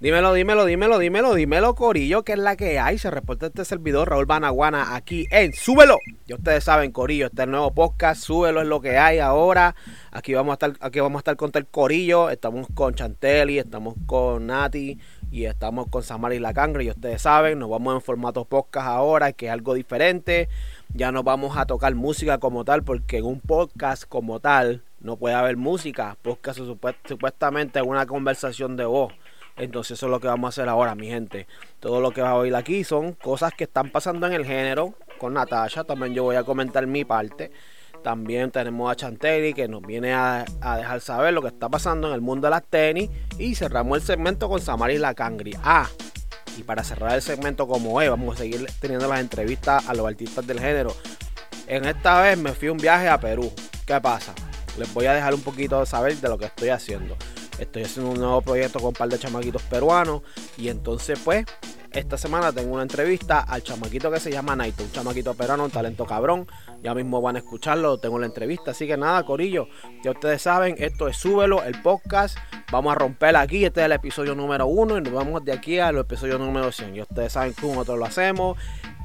Dímelo, dímelo, dímelo, dímelo, dímelo, Corillo, que es la que hay. Se reporta este servidor, Raúl Banaguana, aquí en Súbelo. Ya ustedes saben, Corillo, este es el nuevo podcast, Súbelo es lo que hay ahora. Aquí vamos a estar, aquí vamos a estar con el Corillo. Estamos con Chantelli, estamos con Nati y estamos con Samari La Cangre. Y ustedes saben, nos vamos en formato podcast ahora, que es algo diferente. Ya no vamos a tocar música como tal, porque en un podcast como tal no puede haber música. Podcast supuestamente es una conversación de voz. Entonces eso es lo que vamos a hacer ahora, mi gente. Todo lo que va a oír aquí son cosas que están pasando en el género con Natasha. También yo voy a comentar mi parte. También tenemos a Chantelli que nos viene a, dejar saber lo que está pasando en el mundo de las tenis. Y cerramos el segmento con Samari La Cangri. Ah, y para cerrar el segmento como es, vamos a seguir teniendo las entrevistas a los artistas del género. En esta vez me fui un viaje a Perú. ¿Qué pasa? Les voy a dejar un poquito de saber de lo que estoy haciendo. Estoy haciendo un nuevo proyecto con un par de chamaquitos peruanos. Y entonces, pues, esta semana tengo una entrevista al chamaquito que se llama Naito, un chamaquito peruano, un talento cabrón. Ya mismo van a escucharlo, tengo la entrevista. Así que nada, Corillo, ya ustedes saben, esto es Súbelo, el podcast. Vamos a romper aquí, este es el episodio número uno y nos vamos de aquí al episodio número 100. Ya ustedes saben cómo nosotros lo hacemos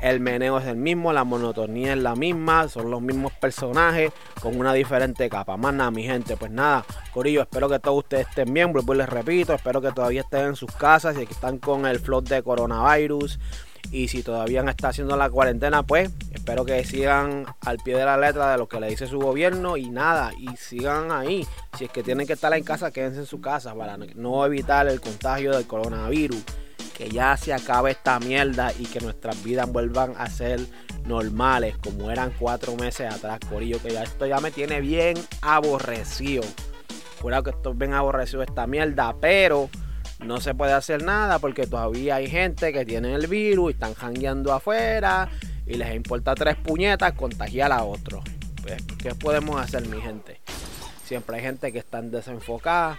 el meneo es el mismo, la monotonía es la misma, son los mismos personajes con una diferente capa. Más nada, mi gente, pues nada, Corillo, espero que todos ustedes estén bien, y les repito, espero que todavía estén en sus casas y que están con el flood de coronavirus. Y si todavía está haciendo la cuarentena, pues espero que sigan al pie de la letra de lo que le dice su gobierno y nada, y sigan ahí. Si es que tienen que estar en casa, quédense en su casa para no evitar el contagio del coronavirus que ya se acabe esta mierda y que nuestras vidas vuelvan a ser normales como eran cuatro meses atrás, Corillo, que ya esto ya me tiene bien aborrecido. Cuidado que estoy bien aborrecido esta mierda, pero no se puede hacer nada porque todavía hay gente que tiene el virus y están jangueando afuera y les importa tres puñetas contagiar a otro. Pues, ¿qué podemos hacer, mi gente? Siempre hay gente que está desenfocada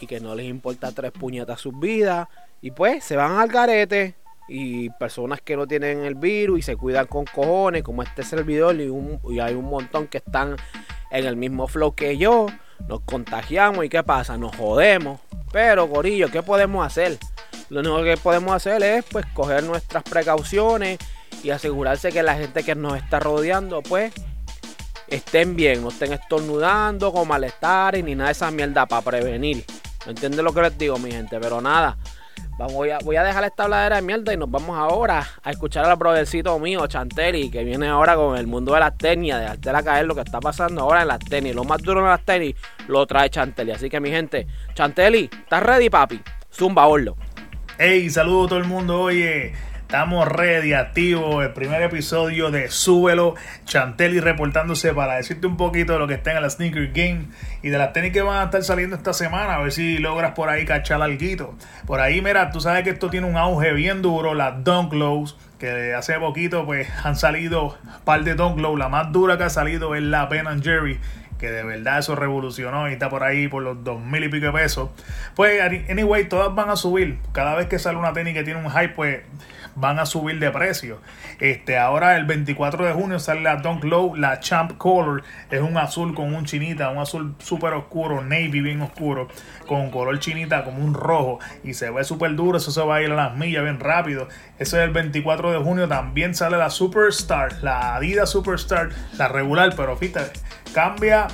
y que no les importa tres puñetas sus vidas y pues se van al garete. Y personas que no tienen el virus y se cuidan con cojones, como este servidor, y, y hay un montón que están en el mismo flow que yo. Nos contagiamos y ¿qué pasa? Nos jodemos. Pero, Gorillo, ¿qué podemos hacer? Lo único que podemos hacer es pues coger nuestras precauciones y asegurarse que la gente que nos está rodeando pues estén bien, no estén estornudando con malestar ni nada de esa mierda para prevenir. ¿Me entienden lo que les digo, mi gente? Pero nada, voy, a, voy a dejar esta habladera de mierda y nos vamos ahora a escuchar al brothercito mío, Chanteli, que viene ahora con el mundo de las tenis, de dejarte a caer lo que está pasando ahora en las tenis. Lo más duro en las tenis lo trae Chanteli. Así que mi gente, Chanteli, ¿estás ready, papi? Zumba, Orlo. Hey, saludo a todo el mundo, oye. Estamos ready, activos. El primer episodio de Súbelo. Chantelli reportándose para decirte un poquito de lo que está en la Sneaker Game y de las tenis que van a estar saliendo esta semana. A ver si logras por ahí cachar algo. Por ahí, mira, tú sabes que esto tiene un auge bien duro. Las Dunk Lows, que hace poquito pues han salido un par de Dunk Low. La más dura que ha salido es la Ben Jerry que de verdad eso revolucionó y está por ahí por los dos mil y pico de pesos. Pues, anyway, todas van a subir. Cada vez que sale una tenis que tiene un hype, pues van a subir de precio. Este, ahora el 24 de junio sale la Dunk Low, la Champ Color, es un azul con un chinita, un azul súper oscuro, navy bien oscuro, con color chinita como un rojo y se ve súper duro, eso se va a ir a las millas bien rápido. Ese es el 24 de junio, también sale la Superstar, la Adidas Superstar, la regular, pero fíjate, cambia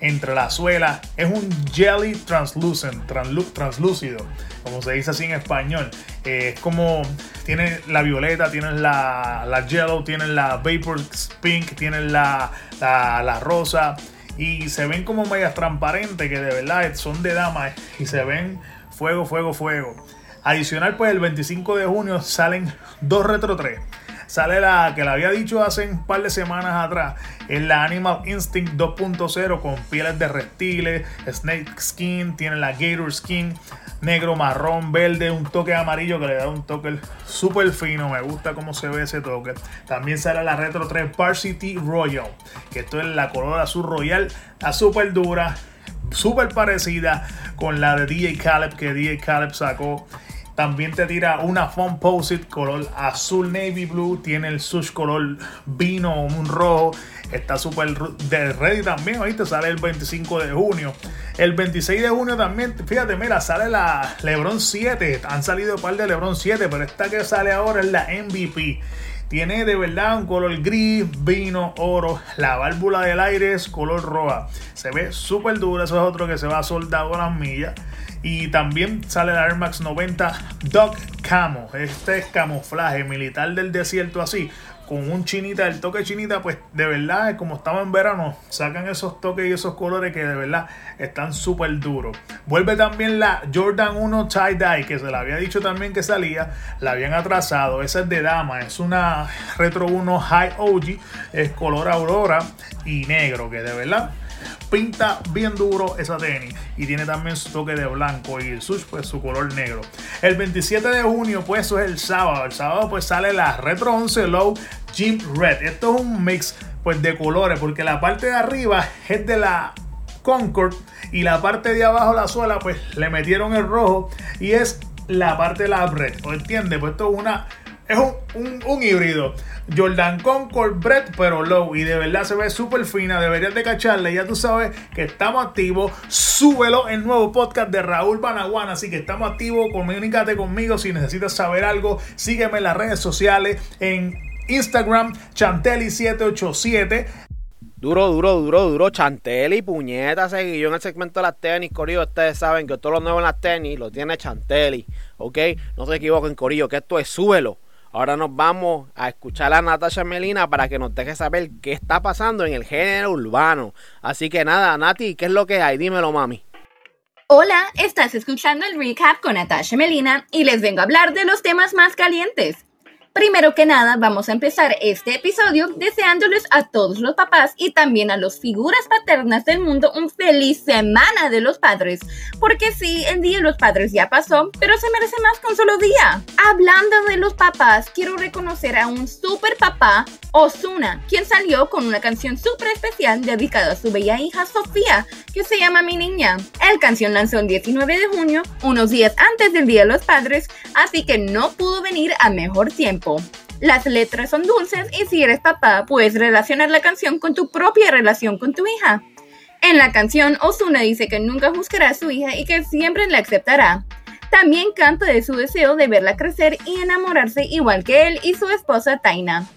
entre la suela, es un jelly translucent, translúcido como se dice así en español. Eh, es como, tiene la violeta, tienen la, la yellow, tienen la vapor pink, tienen la, la, rosa y se ven como medias transparentes que de verdad son de dama y se ven fuego, fuego, fuego. Adicional, pues el 25 de junio salen dos Retro 3. Sale la que le había dicho hace un par de semanas atrás, es la Animal Instinct 2.0 con pieles de reptiles, snake skin, tiene la gator skin, negro, marrón, verde, un toque amarillo que le da un toque súper fino. Me gusta cómo se ve ese toque. También sale la Retro 3 Varsity Royal, que esto es la color azul royal, está súper dura, súper parecida con la de DJ Caleb que DJ Caleb sacó. También te tira una Phone Posit color azul navy blue. Tiene el sush color vino, un rojo. Está súper de ready también. Ahorita sale el 25 de junio. El 26 de junio también, fíjate, mira, sale la LeBron 7. Han salido un par de LeBron 7, pero esta que sale ahora es la MVP. Tiene de verdad un color gris, vino, oro. La válvula del aire es color roja. Se ve súper duro. Eso es otro que se va soldado a las millas. Y también sale la Air Max 90 Dog Camo. Este es camuflaje militar del desierto así con un chinita, el toque chinita, pues de verdad, como estaba en verano, sacan esos toques y esos colores que de verdad están súper duros. Vuelve también la Jordan 1 Tie Dye, que se la había dicho también que salía, la habían atrasado. Esa es de dama, es una Retro 1 High OG, es color aurora y negro, que de verdad pinta bien duro esa tenis y tiene también su toque de blanco y el sush pues su color negro. El 27 de junio pues eso es el sábado. El sábado pues sale la Retro 11 Low Jim Red. Esto es un mix pues de colores porque la parte de arriba es de la Concord y la parte de abajo la suela pues le metieron el rojo y es la parte de la red. ¿O entiende? Pues esto es una es un, híbrido. Jordan Concord Bread, pero low. Y de verdad se ve súper fina. Deberías de cacharle. Ya tú sabes que estamos activos. Súbelo el nuevo podcast de Raúl Banaguana. Así que estamos activos. Comunícate conmigo si necesitas saber algo. Sígueme en las redes sociales. En Instagram, Chantelli787. Duro, duro, duro, duro. Chantelli, puñeta, seguí yo en el segmento de las tenis, Corillo. Ustedes saben que todo lo nuevo en las tenis lo tiene Chantelli, ¿ok? No se equivoquen, Corillo, que esto es súbelo. Ahora nos vamos a escuchar a Natasha Melina para que nos deje saber qué está pasando en el género urbano. Así que nada, Nati, ¿qué es lo que hay? Dímelo, mami. Hola, estás escuchando el recap con Natasha Melina y les vengo a hablar de los temas más calientes. Primero que nada, vamos a empezar este episodio deseándoles a todos los papás y también a las figuras paternas del mundo un feliz semana de los padres. Porque sí, el Día de los Padres ya pasó, pero se merece más que un solo día. Hablando de los papás, quiero reconocer a un super papá, Osuna, quien salió con una canción súper especial dedicada a su bella hija Sofía, que se llama Mi Niña. El canción lanzó el 19 de junio, unos días antes del Día de los Padres, así que no pudo venir a mejor tiempo. Las letras son dulces y si eres papá puedes relacionar la canción con tu propia relación con tu hija. En la canción, Osuna dice que nunca juzgará a su hija y que siempre la aceptará. También canta de su deseo de verla crecer y enamorarse igual que él y su esposa Taina.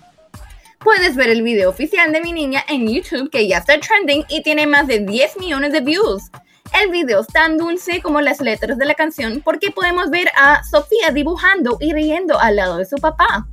Puedes ver el video oficial de mi niña en YouTube que ya está trending y tiene más de 10 millones de views. El video es tan dulce como las letras de la canción porque podemos ver a Sofía dibujando y riendo al lado de su papá.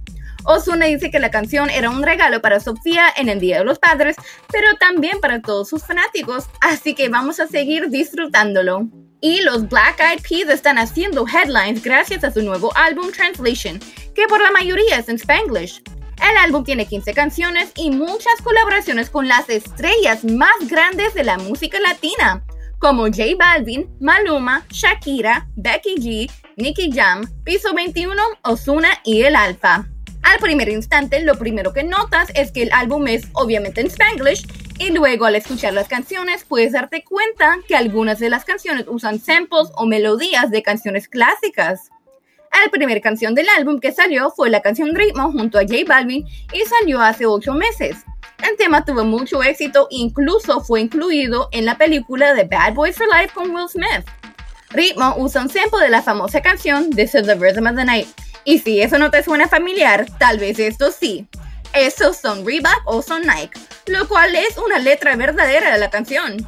Osuna dice que la canción era un regalo para Sofía en el Día de los Padres, pero también para todos sus fanáticos, así que vamos a seguir disfrutándolo. Y los Black Eyed Peas están haciendo headlines gracias a su nuevo álbum Translation, que por la mayoría es en Spanglish. El álbum tiene 15 canciones y muchas colaboraciones con las estrellas más grandes de la música latina como J Balvin, Maluma, Shakira, Becky G, Nicky Jam, Piso 21, Osuna y El Alfa. Al primer instante, lo primero que notas es que el álbum es obviamente en Spanglish y luego al escuchar las canciones puedes darte cuenta que algunas de las canciones usan samples o melodías de canciones clásicas. La primera canción del álbum que salió fue la canción Ritmo junto a J Balvin y salió hace 8 meses. El tema tuvo mucho éxito, incluso fue incluido en la película de Bad Boys for Life con Will Smith. Ritmo usa un sample de la famosa canción This is the Rhythm of the Night. Y si eso no te suena familiar, tal vez esto sí. Esos son Reebok o son Nike, lo cual es una letra verdadera de la canción.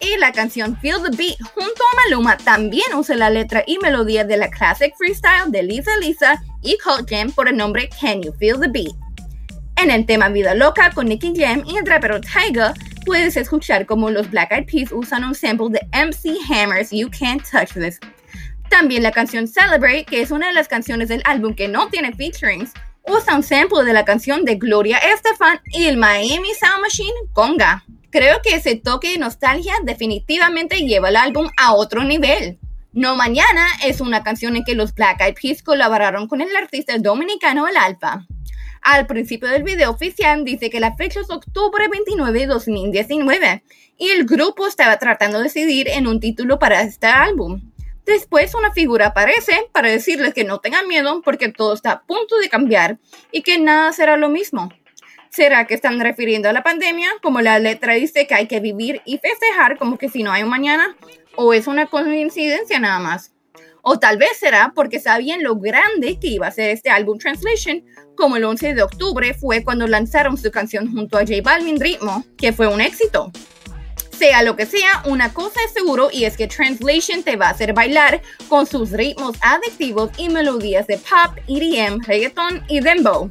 Y la canción Feel the Beat junto a Maluma también usa la letra y melodía de la classic freestyle de Lisa Lisa y Cult Jam por el nombre Can You Feel the Beat. En el tema Vida Loca con Nicky Jam y el rapero Tyga, puedes escuchar cómo los Black Eyed Peas usan un sample de MC Hammer's You Can't Touch This. También la canción Celebrate, que es una de las canciones del álbum que no tiene featurings, usa un sample de la canción de Gloria Estefan y el Miami Sound Machine Conga. Creo que ese toque de nostalgia definitivamente lleva el álbum a otro nivel. No Mañana es una canción en que los Black Eyed Peas colaboraron con el artista dominicano El Alfa. Al principio del video oficial dice que la fecha es octubre 29 de 2019 y el grupo estaba tratando de decidir en un título para este álbum. Después una figura aparece para decirles que no tengan miedo porque todo está a punto de cambiar y que nada será lo mismo. ¿Será que están refiriendo a la pandemia, como la letra dice que hay que vivir y festejar como que si no hay un mañana? ¿O es una coincidencia nada más? O tal vez será porque sabían lo grande que iba a ser este álbum Translation, como el 11 de octubre fue cuando lanzaron su canción junto a J Balvin Ritmo, que fue un éxito. Sea lo que sea, una cosa es seguro y es que Translation te va a hacer bailar con sus ritmos adictivos y melodías de pop, EDM, reggaeton y dembow.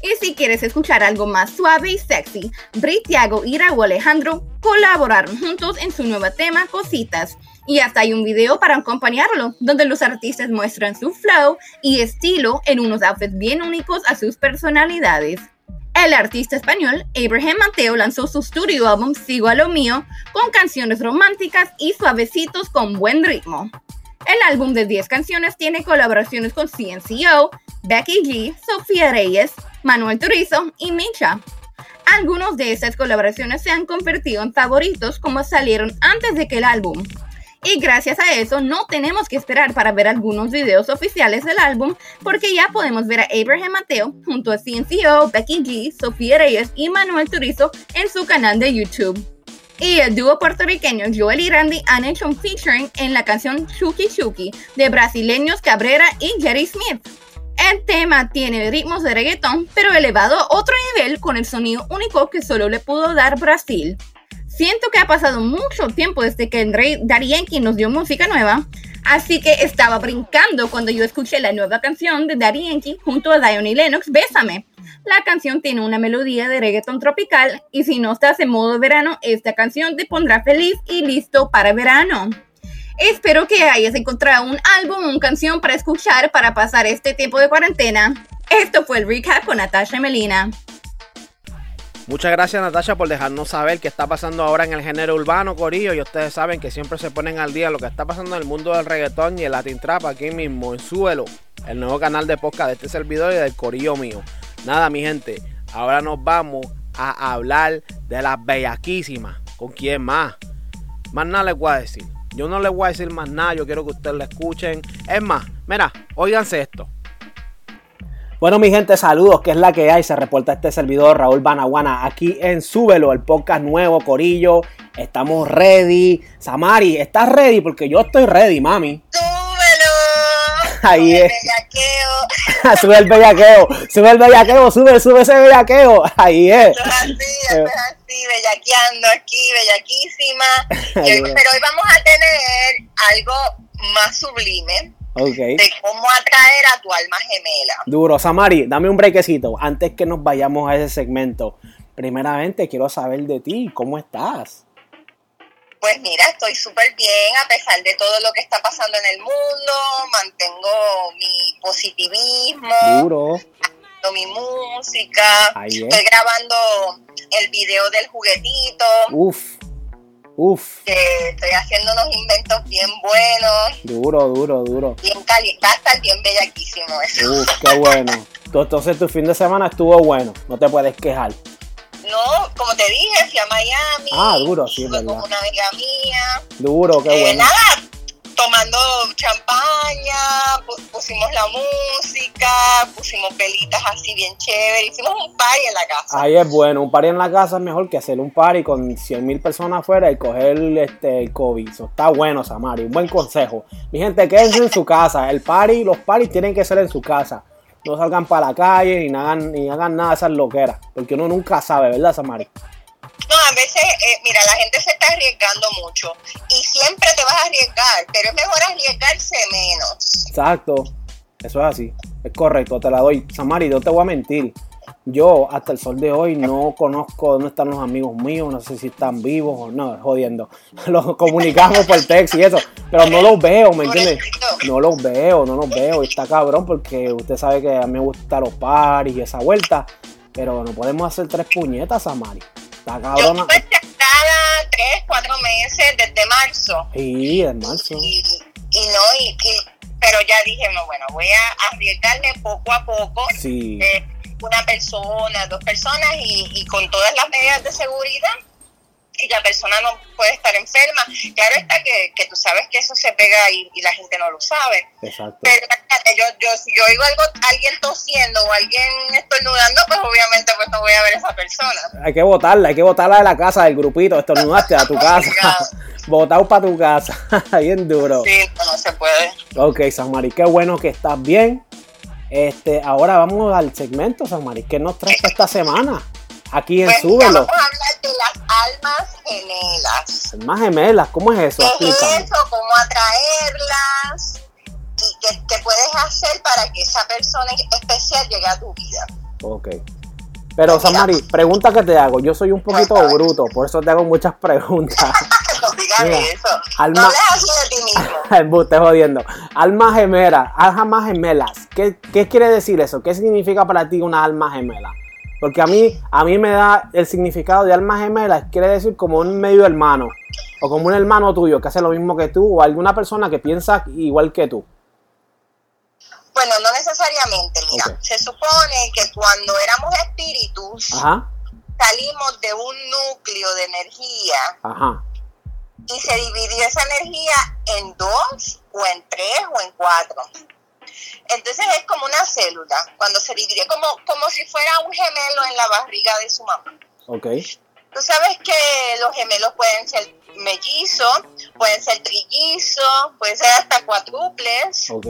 Y si quieres escuchar algo más suave y sexy, Brit Thiago y Raúl Alejandro colaboraron juntos en su nuevo tema Cositas. Y hasta hay un video para acompañarlo, donde los artistas muestran su flow y estilo en unos outfits bien únicos a sus personalidades. El artista español Abraham Mateo lanzó su studio álbum Sigo a lo mío con canciones románticas y suavecitos con buen ritmo. El álbum de 10 canciones tiene colaboraciones con CNCO, Becky G, Sofía Reyes, Manuel Turizo y Micha. Algunos de esas colaboraciones se han convertido en favoritos como salieron antes de que el álbum. Y gracias a eso no tenemos que esperar para ver algunos videos oficiales del álbum porque ya podemos ver a Abraham Mateo junto a CNCO, Becky G, Sofía Reyes y Manuel Turizo en su canal de YouTube. Y el dúo puertorriqueño Joel y Randy han hecho un featuring en la canción Chucky Chucky de brasileños Cabrera y Jerry Smith. El tema tiene ritmos de reggaeton, pero elevado a otro nivel con el sonido único que solo le pudo dar Brasil. Siento que ha pasado mucho tiempo desde que Daddy Yankee nos dio música nueva, así que estaba brincando cuando yo escuché la nueva canción de Yankee junto a Dion y Lennox, Bésame. La canción tiene una melodía de reggaeton tropical y si no estás en modo verano, esta canción te pondrá feliz y listo para verano. Espero que hayas encontrado un álbum o una canción para escuchar para pasar este tiempo de cuarentena. Esto fue el recap con Natasha Melina. Muchas gracias Natasha por dejarnos saber qué está pasando ahora en el género urbano, Corillo. Y ustedes saben que siempre se ponen al día lo que está pasando en el mundo del reggaetón y el Latin Trap aquí mismo en Suelo, el nuevo canal de podcast de este servidor y del Corillo mío. Nada, mi gente, ahora nos vamos a hablar de las bellaquísimas. ¿Con quién más? Más nada les voy a decir. Yo no les voy a decir más nada, yo quiero que ustedes la escuchen. Es más, mira, óiganse esto. Bueno, mi gente, saludos, que es la que hay. Se reporta este servidor Raúl Banaguana aquí en Súbelo, el podcast nuevo, Corillo. Estamos ready. Samari, ¿estás ready? Porque yo estoy ready, mami. ¡Súbelo! Ahí Sube es. el sube el bellaqueo, sube el bellaqueo, sube, sube ese bellaqueo. Ahí es. Esto es así, esto es así, bellaqueando aquí, bellaquísima. Hoy- Bien. pero hoy vamos a tener algo más sublime De cómo atraer a tu alma gemela. Duro, Samari, dame un brequecito antes que nos vayamos a ese segmento. Primeramente, quiero saber de ti, ¿cómo estás? Pues mira, estoy súper bien a pesar de todo lo que está pasando en el mundo. Mantengo mi positivismo, Duro. mi música. Ahí es. Estoy grabando el video del juguetito. Uf, uf, que estoy haciendo unos inventos bien buenos, duro, duro, duro. bien cali va a estar bien bellaquísimo eso. Uf, qué bueno. Entonces tu fin de semana estuvo bueno, no te puedes quejar. No, como te dije, fui a Miami, Ah, duro, sí, es estuve con verdad. una amiga mía, Duro, qué eh, bueno. nada, tomando champaña, pu- pusimos la música, pusimos velitas así bien chévere, hicimos un party en la casa. Ahí es bueno, un party en la casa es mejor que hacer un party con 100 mil personas afuera y coger este, el COVID. Eso está bueno, Samari, un buen consejo. Mi gente, quédense en su casa. El party, los parties tienen que ser en su casa. No salgan para la calle ni hagan, ni hagan nada de esas loqueras, porque uno nunca sabe, ¿verdad, Samari? No, a veces, eh, mira, la gente se está arriesgando mucho y siempre te vas a arriesgar, pero es mejor arriesgarse menos. Exacto, eso es así, es correcto, te la doy. Samari, no te voy a mentir. Yo hasta el sol de hoy no conozco dónde están los amigos míos, no sé si están vivos o no, jodiendo. Los comunicamos por texto y eso, pero no los veo, ¿me entiendes? No los veo, no los veo. Y está cabrón porque usted sabe que a mí me gustan los paris y esa vuelta, pero no podemos hacer tres puñetas, Samari. Está Yo cabrón. estuve cada tres, cuatro meses desde marzo. Sí, en marzo. Y, y no, y, y- pero ya dije, no, bueno, voy a arriesgarme poco a poco. Sí. eh, una persona, dos personas y, y con todas las medidas de seguridad. y la persona no puede estar enferma. Claro está que, que tú sabes que eso se pega y, y la gente no lo sabe. Exacto. Pero yo, yo, si yo oigo algo, alguien tosiendo o alguien estornudando, pues voy a ver a esa persona. Hay que botarla, hay que botarla de la casa del grupito, estornudaste a tu casa. Botado para tu casa, bien duro. Sí, no, no se puede. Ok, Samari, qué bueno que estás bien. Este, ahora vamos al segmento, Samari. ¿Qué nos traes esta semana? Aquí en Pues Súbelo. vamos a hablar de las almas gemelas. ¿cómo es eso? ¿Qué es eso? ¿Cómo atraerlas? ¿Y qué, qué puedes hacer para que esa persona especial llegue a tu vida? Ok. Pero, Samari, pregunta que te hago. Yo soy un poquito bruto, por eso te hago muchas preguntas. No Mira, eso. alma- No hables así de ti mismo. Embuste jodiendo. Alma gemela, almas gemelas. ¿Qué, ¿Qué quiere decir eso? ¿Qué significa para ti una alma gemela? Porque a mí, a mí me da el significado de alma gemela, quiere decir como un medio hermano. O como un hermano tuyo que hace lo mismo que tú, o alguna persona que piensa igual que tú. Bueno, no necesariamente, mira. Se supone que cuando éramos espíritus, Ajá, salimos de un núcleo de energía ajá. y se dividió esa energía en dos o en tres o en cuatro. Entonces es como una célula, cuando se dividió como, como si fuera un gemelo en la barriga de su mamá. Ok, Tú sabes que los gemelos pueden ser mellizos, pueden ser trillizos, pueden ser hasta cuádruples. ok.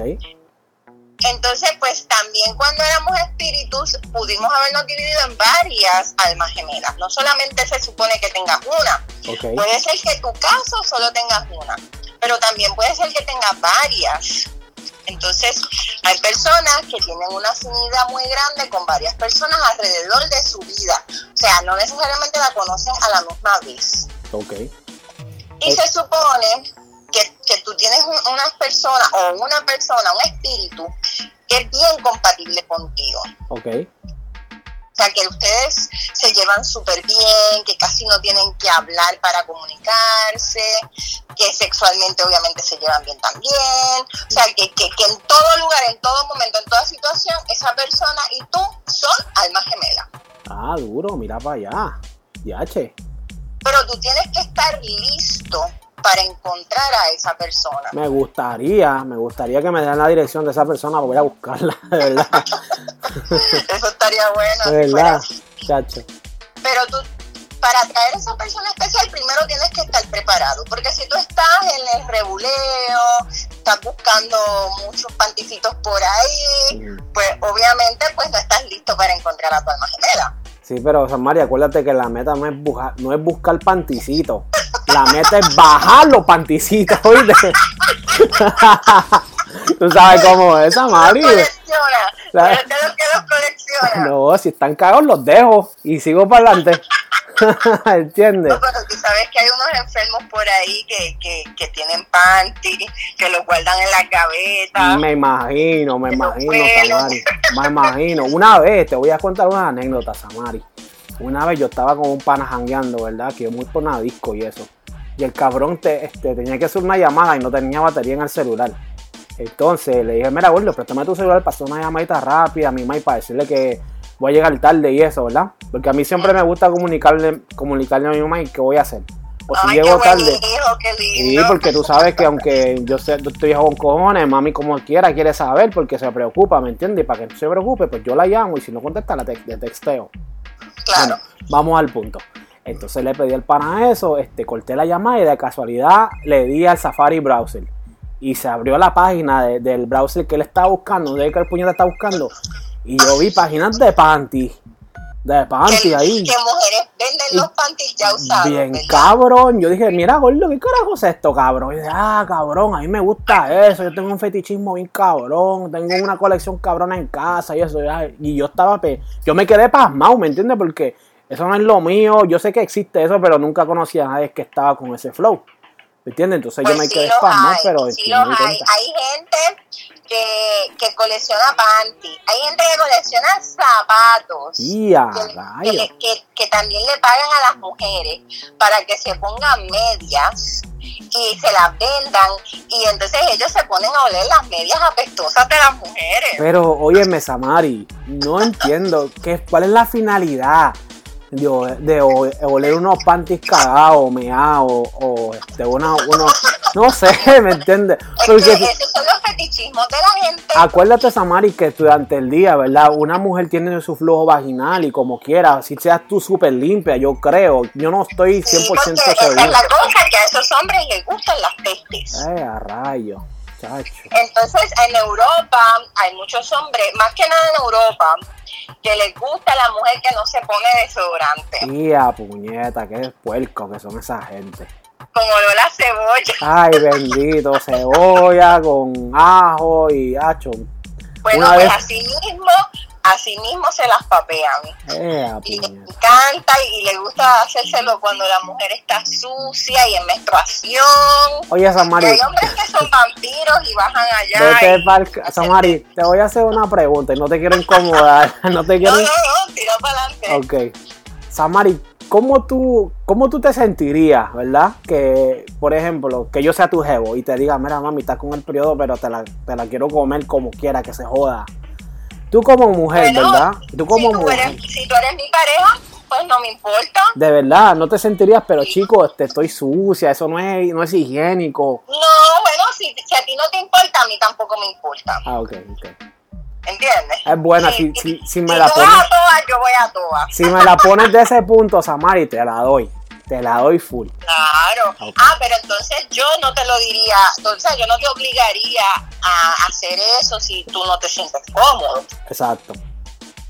Entonces, pues también cuando éramos espíritus pudimos habernos dividido en varias almas gemelas. No solamente se supone que tengas una. Puede ser que en tu caso solo tengas una, pero también puede ser que tengas varias. Entonces, hay personas que tienen una afinidad muy grande con varias personas alrededor de su vida. O sea, no necesariamente la conocen a la misma vez. Y se supone que, tú tienes un- unas personas o una persona, un espíritu, que es bien compatible contigo. Ok, O sea, que ustedes se llevan súper bien, que casi no tienen que hablar para comunicarse, que sexualmente obviamente se llevan bien también. O sea, que, que, que en todo lugar, en todo momento, en toda situación, esa persona y tú son almas gemelas. ah, duro, mira para allá. Yache. Pero tú tienes que estar listo para encontrar a esa persona. Me gustaría, me gustaría que me den la dirección de esa persona para ir a buscarla, de verdad. Eso estaría bueno. De verdad, chacho. Pero tú, para atraer a esa persona especial, primero tienes que estar preparado. Porque si tú estás en el rebuleo, estás buscando muchos panticitos por ahí, Mm. pues obviamente pues no estás listo para encontrar a tu alma gemela. Sí, pero San María, acuérdate que la meta no es, buja- no es buscar panticitos. La meta es bajar los panticitos, ¿oíste? Tú sabes cómo es, los los colecciona. No, si están cagados los dejo y sigo para adelante. ¿Entiendes? No, pero tú sabes que hay unos enfermos por ahí que, que, que tienen panty, que los guardan en las gavetas. Me imagino, me imagino. Samari. Me imagino. Una vez, te voy a contar una anécdota, Samari. Una vez yo estaba con un pana jangueando, ¿verdad? Que yo muy por una disco y eso. Y el cabrón te, este, tenía que hacer una llamada y no tenía batería en el celular. Entonces le dije, mira, gordo, préstame tu celular para hacer una llamadita rápida a mi y para decirle que voy a llegar tarde y eso, ¿verdad? Porque a mí siempre me gusta comunicarle, comunicarle a mi mamá y qué voy a hacer. O si Ay, llego qué tarde. hijo, qué Sí, porque tú sabes que aunque yo, sé, yo estoy con cojones, mami como quiera quiere saber porque se preocupa, ¿me entiendes? Y para que no se preocupe, pues yo la llamo y si no contesta, la te- le texteo. Claro. Bueno, vamos al punto. Entonces le pedí al pana eso, este, corté la llamada y de casualidad le di al Safari Browser. Y se abrió la página de- del browser que él estaba buscando, de que el puñete está buscando. Y yo vi páginas de panty. De panty que, ahí. que mujeres venden Y- los panties ya usados. Bien ¿verdad? cabrón. Yo dije, mira, gordo, ¿qué carajo es esto, cabrón? Y dije, ah, cabrón, a mí me gusta eso. Yo tengo un fetichismo bien cabrón. Tengo una colección cabrona en casa y eso. Y yo estaba, pe- yo me quedé pasmado, ¿me entiendes? Porque eso no es lo mío. Yo sé que existe eso, pero nunca conocí a nadie que estaba con ese flow. ¿Me entiendes? Entonces Pues yo me sí quedé hay, pero sí sí los me hay. Hay gente que, que colecciona panty, hay gente que colecciona zapatos. Y a que, que, que- que también le pagan a las mujeres para que se pongan medias y se las vendan y entonces ellos se ponen a oler las medias apestosas de las mujeres. Pero, óyeme, Samari, no entiendo qué, cuál es la finalidad. De, de o- oler unos panties cagados, meados, o este, una, uno, no sé, ¿me entiendes? Es Porque que esos son los fetichismos de la gente. acuérdate, Samari, que durante el día, ¿verdad? Una mujer tiene su flujo vaginal y como quiera, si seas tú súper limpia, yo creo, yo no estoy 100% Sí, porque esa es seguro. la cosa, que a esos hombres les gustan las testes. Eh, a rayo, chacho. Entonces, en Europa hay muchos hombres, más que nada en Europa, que les gusta la mujer que no se pone desodorante, Y a puñeta, qué puerco que son esa gente. con olor a cebolla. Ay, bendito, cebolla con ajo y hacho. Bueno, Una pues vez- así mismo, así mismo se las papean. Eh, Y puñeta. encanta y les gusta hacérselo cuando la mujer está sucia y en menstruación. Oye, Y Samari, hay hombres que son vampiros y bajan allá. y- Samari, te voy a hacer una pregunta y no te quiero incomodar. No te No, quiero. no, no, tira para adelante. Ok. Samari, ¿cómo tú, ¿cómo tú te sentirías, verdad? Que, por ejemplo, que yo sea tu jevo y te diga, mira, mami, estás con el periodo, pero te la, te la quiero comer como quiera, que se joda. Tú como mujer, Bueno, ¿verdad? Tú como si, tú mujer. eres, si tú eres mi pareja, pues no me importa. De verdad, no te sentirías, pero chico, este, estoy sucia, eso no es, no es higiénico. No, bueno, si, si a ti no te importa, a mí tampoco me importa. Ah, ok, ok. ¿Entiendes? Es buena, si- si- si me si la pones- a todas, yo voy a todas. Si me la pones de ese punto, Samari, te la doy. Te la doy full. Claro. Ok. Ah, pero entonces yo no te lo diría, entonces yo no te obligaría a hacer eso si tú no te sientes cómodo. Exacto.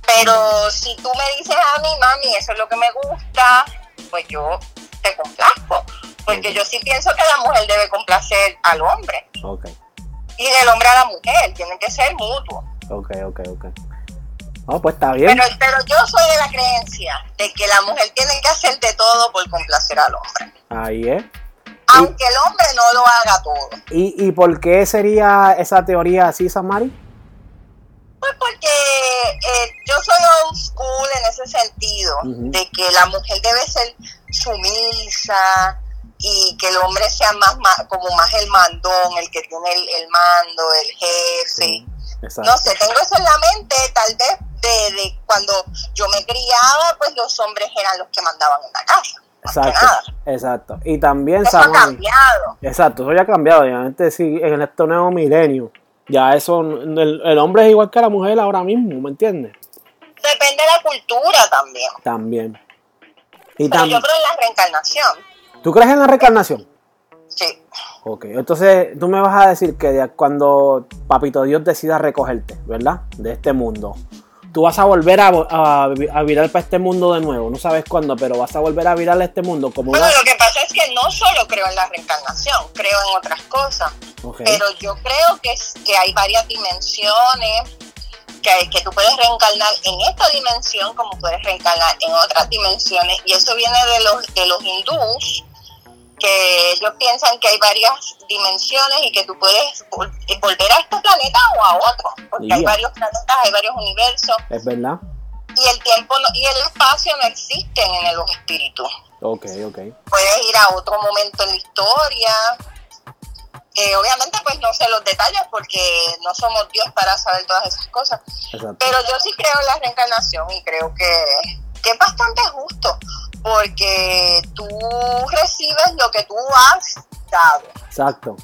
Pero si tú me dices a mí, mami, eso es lo que me gusta, pues yo te complazco. Porque yo sí pienso que la mujer debe complacer al hombre Ok, y el hombre a la mujer, tiene que ser mutuo. ok, ok, ok. No, pues está bien. Pero, pero yo soy de la creencia de que la mujer tiene que hacer de todo por complacer al hombre. Ahí es. Aunque el hombre no lo haga todo. ¿Y, ¿Y por qué sería esa teoría así, Samari? Pues porque eh, yo soy old school en ese sentido, de que la mujer debe ser sumisa y que el hombre sea más, como más el mandón, el que tiene el, el mando, el jefe. No sé, tengo eso en la mente, tal vez de, de cuando yo me criaba, pues los hombres eran los que mandaban en la casa. Exacto, exacto. Y también, Eso ha cambiado. Exacto, eso ya ha cambiado. Obviamente, sí, en este nuevo milenio. Ya eso, el, el hombre es igual que la mujer ahora mismo, ¿me entiendes? Depende de la cultura también. También. Y Pero yo también. creo en la reencarnación. ¿Tú crees en la reencarnación? Sí. Ok, entonces tú me vas a decir que cuando Papito Dios decida recogerte, ¿verdad? De este mundo, tú vas a volver a, a, a virar para este mundo de nuevo, no sabes cuándo, pero vas a volver a virar a este mundo como una... Bueno, lo que pasa es que no solo creo en la reencarnación, creo en otras cosas. Pero yo creo que, es- que hay varias dimensiones, que, que tú puedes reencarnar en esta dimensión como puedes reencarnar en otras dimensiones. Y eso viene de los, de los hindús, que ellos piensan que hay varias dimensiones y que tú puedes vol- volver a este planeta o a otro. Porque hay varios planetas, hay varios universos. es verdad. Y el tiempo no- y el espacio no existen en los espíritus. Ok, ok. puedes ir a otro momento en la historia. Eh, obviamente, pues no sé los detalles porque no somos Dios para saber todas esas cosas. Exacto. Pero yo sí creo en la reencarnación y creo que, que es bastante justo porque tú recibes lo que tú has dado. Exacto.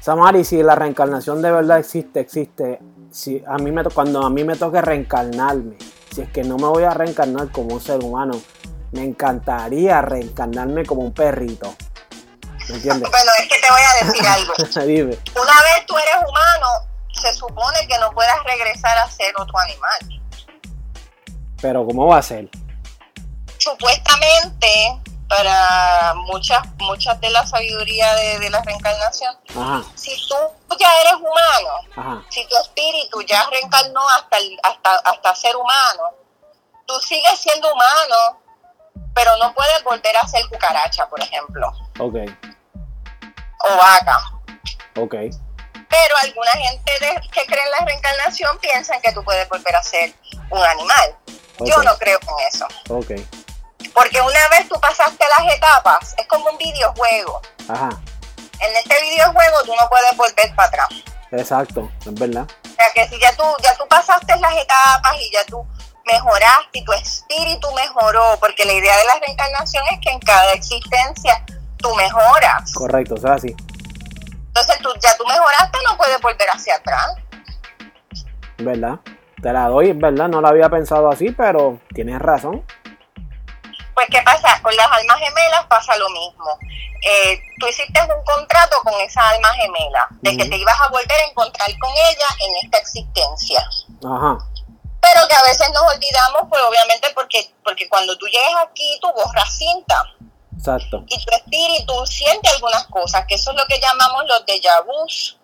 Samari, si la reencarnación de verdad existe, existe. Si a mí me cuando a mí me toque reencarnarme, si es que no me voy a reencarnar como un ser humano, me encantaría reencarnarme como un perrito. ¿Me entiendes? Bueno, es que te voy a decir algo. Dime. Una vez tú eres humano, se supone que no puedas regresar a ser otro animal. Pero ¿cómo va a ser? Supuestamente, para muchas muchas de la sabiduría de, de la reencarnación, Ajá, si tú ya eres humano, ajá. si tu espíritu ya reencarnó hasta, el- hasta, hasta ser humano, tú sigues siendo humano, pero no puedes volver a ser cucaracha, por ejemplo, Ok, o vaca. ok. Pero alguna gente de- que cree en la reencarnación piensan que tú puedes volver a ser un animal. Yo no creo en eso. Ok. Porque una vez tú pasaste las etapas, es como un videojuego. Ajá. En este videojuego tú no puedes volver para atrás. Exacto, es verdad. O sea que si ya tú, ya tú pasaste las etapas y ya tú mejoraste y tu espíritu mejoró, porque la idea de la reencarnación es que en cada existencia tú mejoras. Correcto, o sea, así. Entonces tú ya tú mejoraste, no puedes volver hacia atrás. ¿Verdad? Te la doy, ¿verdad? No la había pensado así, pero tienes razón. Pues, ¿qué pasa? Con las almas gemelas pasa lo mismo. Eh, tú hiciste un contrato con esa alma gemela, de que te ibas a volver a encontrar con ella en esta existencia. Ajá. Pero que a veces nos olvidamos, pues obviamente porque, porque cuando tú llegas aquí, tú borras cinta Exacto. y tu espíritu siente algunas cosas, que eso es lo que llamamos los déjà vus.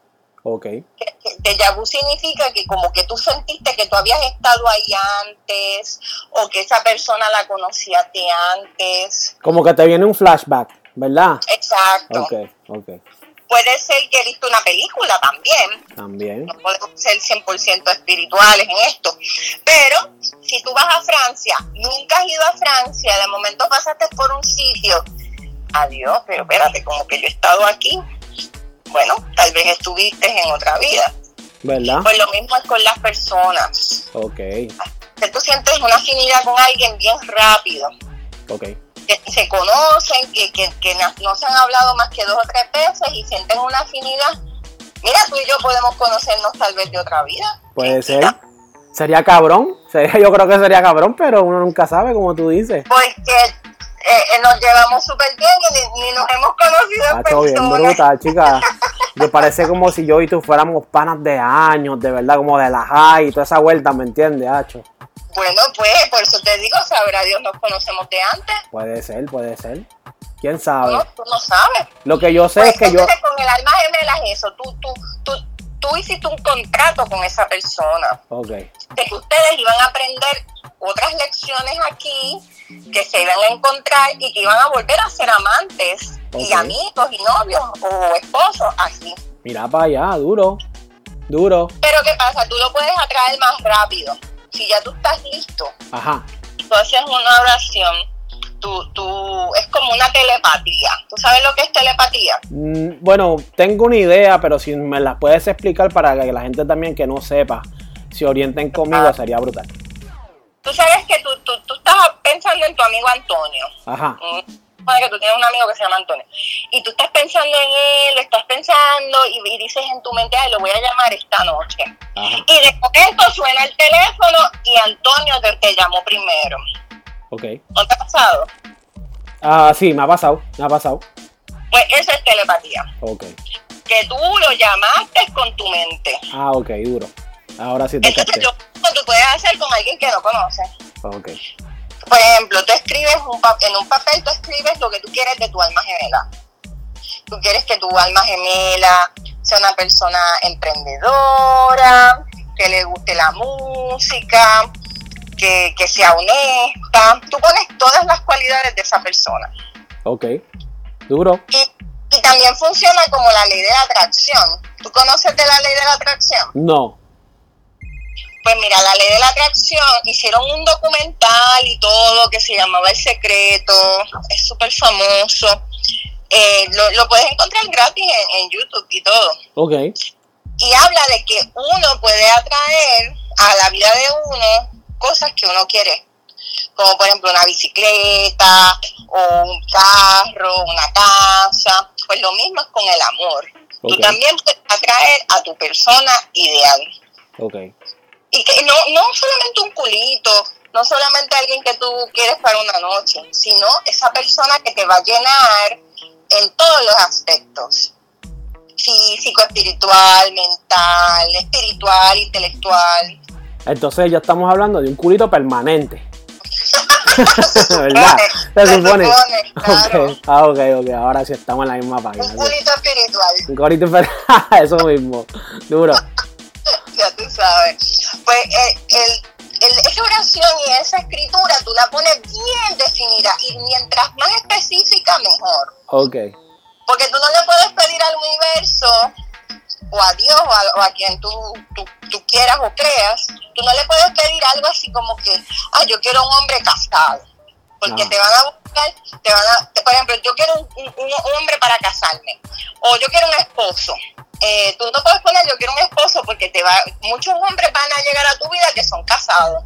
Ok. Que- que Déjà significa que como que tú sentiste que tú habías estado ahí antes o que esa persona la conocía de antes. Como que te viene un flashback, ¿verdad? Exacto. Ok, ok. Puede ser que viste una película también. También. No podemos ser 100% espirituales en esto. Pero si tú vas a Francia, nunca has ido a Francia, de momento pasaste por un sitio. Adiós, pero espérate, como que yo he estado aquí. Bueno, tal vez estuviste en otra vida. ¿Verdad? Pues lo mismo es con las personas. Ok, Que tú sientes una afinidad con alguien bien rápido. ok. Que se conocen, que, que, que no se han hablado más que dos o tres veces y sienten una afinidad. Mira, tú y yo podemos conocernos tal vez de otra vida. Puede ser. Sería cabrón. Sería, yo creo que sería cabrón, pero uno nunca sabe, como tú dices. Pues que eh, eh, nos llevamos súper bien y ni, ni nos hemos conocido en Hacho, bien bruta, chica. Me parece como si yo y tú fuéramos panas de años, de verdad, como de la high y toda esa vuelta, ¿me entiendes, Hacho? Bueno, pues por eso te digo, sabrá Dios, nos conocemos de antes. Puede ser, puede ser. ¿Quién No, sabe? tú no sabes. Lo que yo sé Pues es que yo... con el alma gemela es eso. Tú, tú, tú, tú hiciste un contrato con esa persona. Ok, de que ustedes iban a aprender otras lecciones aquí, que se iban a encontrar y que iban a volver a ser amantes y amigos y novios o esposos aquí. mira para allá, duro, duro. Pero ¿qué pasa? Tú lo puedes atraer más rápido. Si ya tú estás listo, Ajá, tú haces una oración, tú, tú, es como una telepatía. ¿Tú sabes lo que es telepatía? Mm, bueno, tengo una idea, pero si me las puedes explicar para que la gente también que no sepa, se orienten conmigo, sería brutal. Tú sabes que tú, tú, tú estás pensando en tu amigo Antonio. Ajá, Supone que tú tienes un amigo que se llama Antonio y tú estás pensando en él, estás pensando y, y dices en tu mente, ay, lo voy a llamar esta noche. ajá, Y de momento suena el teléfono y Antonio te, te llamó primero. Ok. ¿No te ha pasado? Ah, sí, me ha pasado, me ha pasado. Pues eso es telepatía. Ok. Que tú lo llamaste con tu mente. Ah, ok, duro. Ahora sí te Eso capté. es lo que tú puedes hacer con alguien que no conoces. Ok, Por ejemplo, tú escribes un en un papel, tú escribes lo que tú quieres de tu alma gemela. Tú quieres que tu alma gemela sea una persona emprendedora, que le guste la música, que, que sea honesta. Tú pones todas las cualidades de esa persona. ok. Duro. Y, y también funciona como la ley de la atracción. ¿Tú conoces de la ley de la atracción? No. Pues mira, la ley de la atracción, hicieron un documental y todo que se llamaba El Secreto, es súper famoso. Eh, lo, lo puedes encontrar gratis en, en YouTube y todo. Ok, Y habla de que uno puede atraer a la vida de uno cosas que uno quiere. Como por ejemplo una bicicleta, o un carro, una casa. Pues lo mismo es con el amor. Tú Ok. también puedes atraer a tu persona ideal. ok. Y que no, no solamente un culito, no solamente alguien que tú quieres para una noche, sino esa persona que te va a llenar en todos los aspectos. Físico, espiritual, mental, espiritual, intelectual. Entonces ya estamos hablando de un culito permanente. ¿Verdad? Se supone. supone, claro. Ok. Ah, ok, ok. Ahora sí estamos en la misma página. Un culito espiritual, Un culito per- Eso mismo. Duro. ya tú sabes. Pues eh, el, el- esa oración y esa escritura tú la pones bien definida y mientras más específica mejor. Ok. Porque tú no le puedes pedir al universo o a Dios o a, o a quien tú, tú, tú quieras o creas, tú no le puedes pedir algo así como que, ah, yo quiero un hombre casado. Porque te van a buscar, te van a, te- por ejemplo, yo quiero un, un- un hombre para casarme, o yo quiero un esposo. Eh, tú no puedes poner yo quiero un esposo porque te va, muchos hombres van a llegar a tu vida que son casados.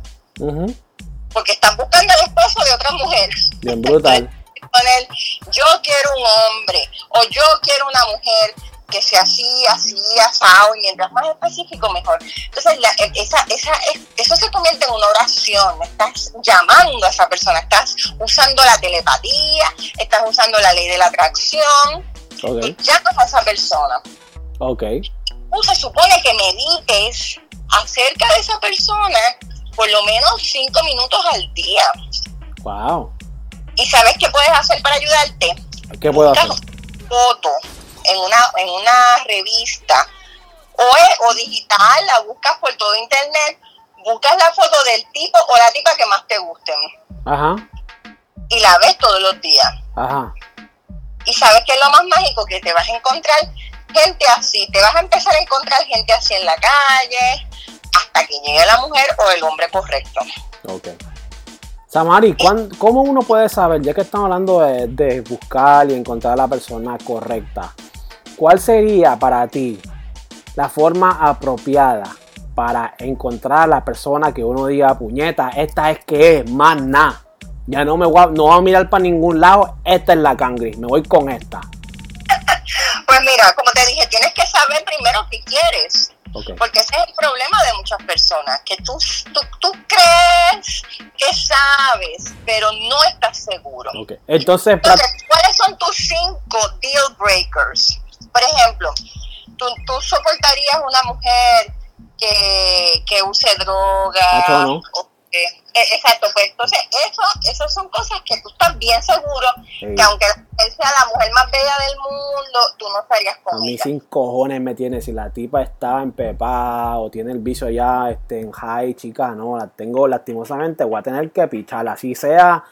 Porque están buscando el esposo de otra mujer. Bien brutal. Poner, yo quiero un hombre o yo quiero una mujer que sea así, así, asado, y mientras más específico mejor. Entonces, la- esa, esa, eso se convierte en una oración, estás llamando a esa persona, estás usando la telepatía, estás usando la ley de la atracción, Ok, y llamas a esa persona. ok. Tú se supone que medites acerca de esa persona por lo menos cinco minutos al día. Wow. ¿Y sabes qué puedes hacer para ayudarte? ¿Qué puedo Buscas hacer? foto en una, en una revista o, es- o digital, la buscas por todo internet, buscas la foto del tipo o la tipa que más te gusten Ajá, y la ves todos los días. ajá. Y sabes que es lo más mágico que te vas a encontrar gente así, te vas a empezar a encontrar gente así en la calle hasta que llegue la mujer o el hombre correcto. Ok. Samari, ¿cuán- ¿cómo uno puede saber, ya que estamos hablando de, de buscar y encontrar a la persona correcta, cuál sería para ti la forma apropiada para encontrar a la persona que uno diga, puñeta, esta es que es, más nada? Ya no me voy a, no voy a mirar para ningún lado, esta es la cangri, me voy con esta. Pues mira, como te dije, tienes que saber primero qué quieres. Porque ese es el problema de muchas personas, que tú, tú, tú crees que sabes, pero no estás seguro. Entonces, ¿cuáles son tus cinco deal breakers? Por ejemplo, tú, tú soportarías una mujer que, que use droga. No. o que- eh, exacto, pues entonces eso, esas son cosas que tú estás bien seguro Sí. que aunque él sea la mujer más bella del mundo, tú no estarías A con mí ella. sin cojones me tiene. Si la tipa está empepada o tiene el vicio ya este, en high, chica, no, la tengo lastimosamente, voy a tener que pichar. Así sea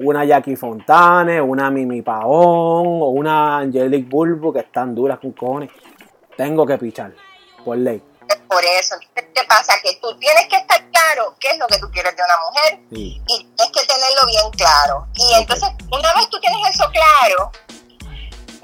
una Jackie Fontane, una Mimi Paón o una Angelique Bulbo que están duras con cojones. Tengo que pichar, por ley. Por eso, ¿qué pasa? Que tú tienes que estar claro qué es lo que tú quieres de una mujer Sí. y tienes que tenerlo bien claro. Y entonces, una vez tú tienes eso claro,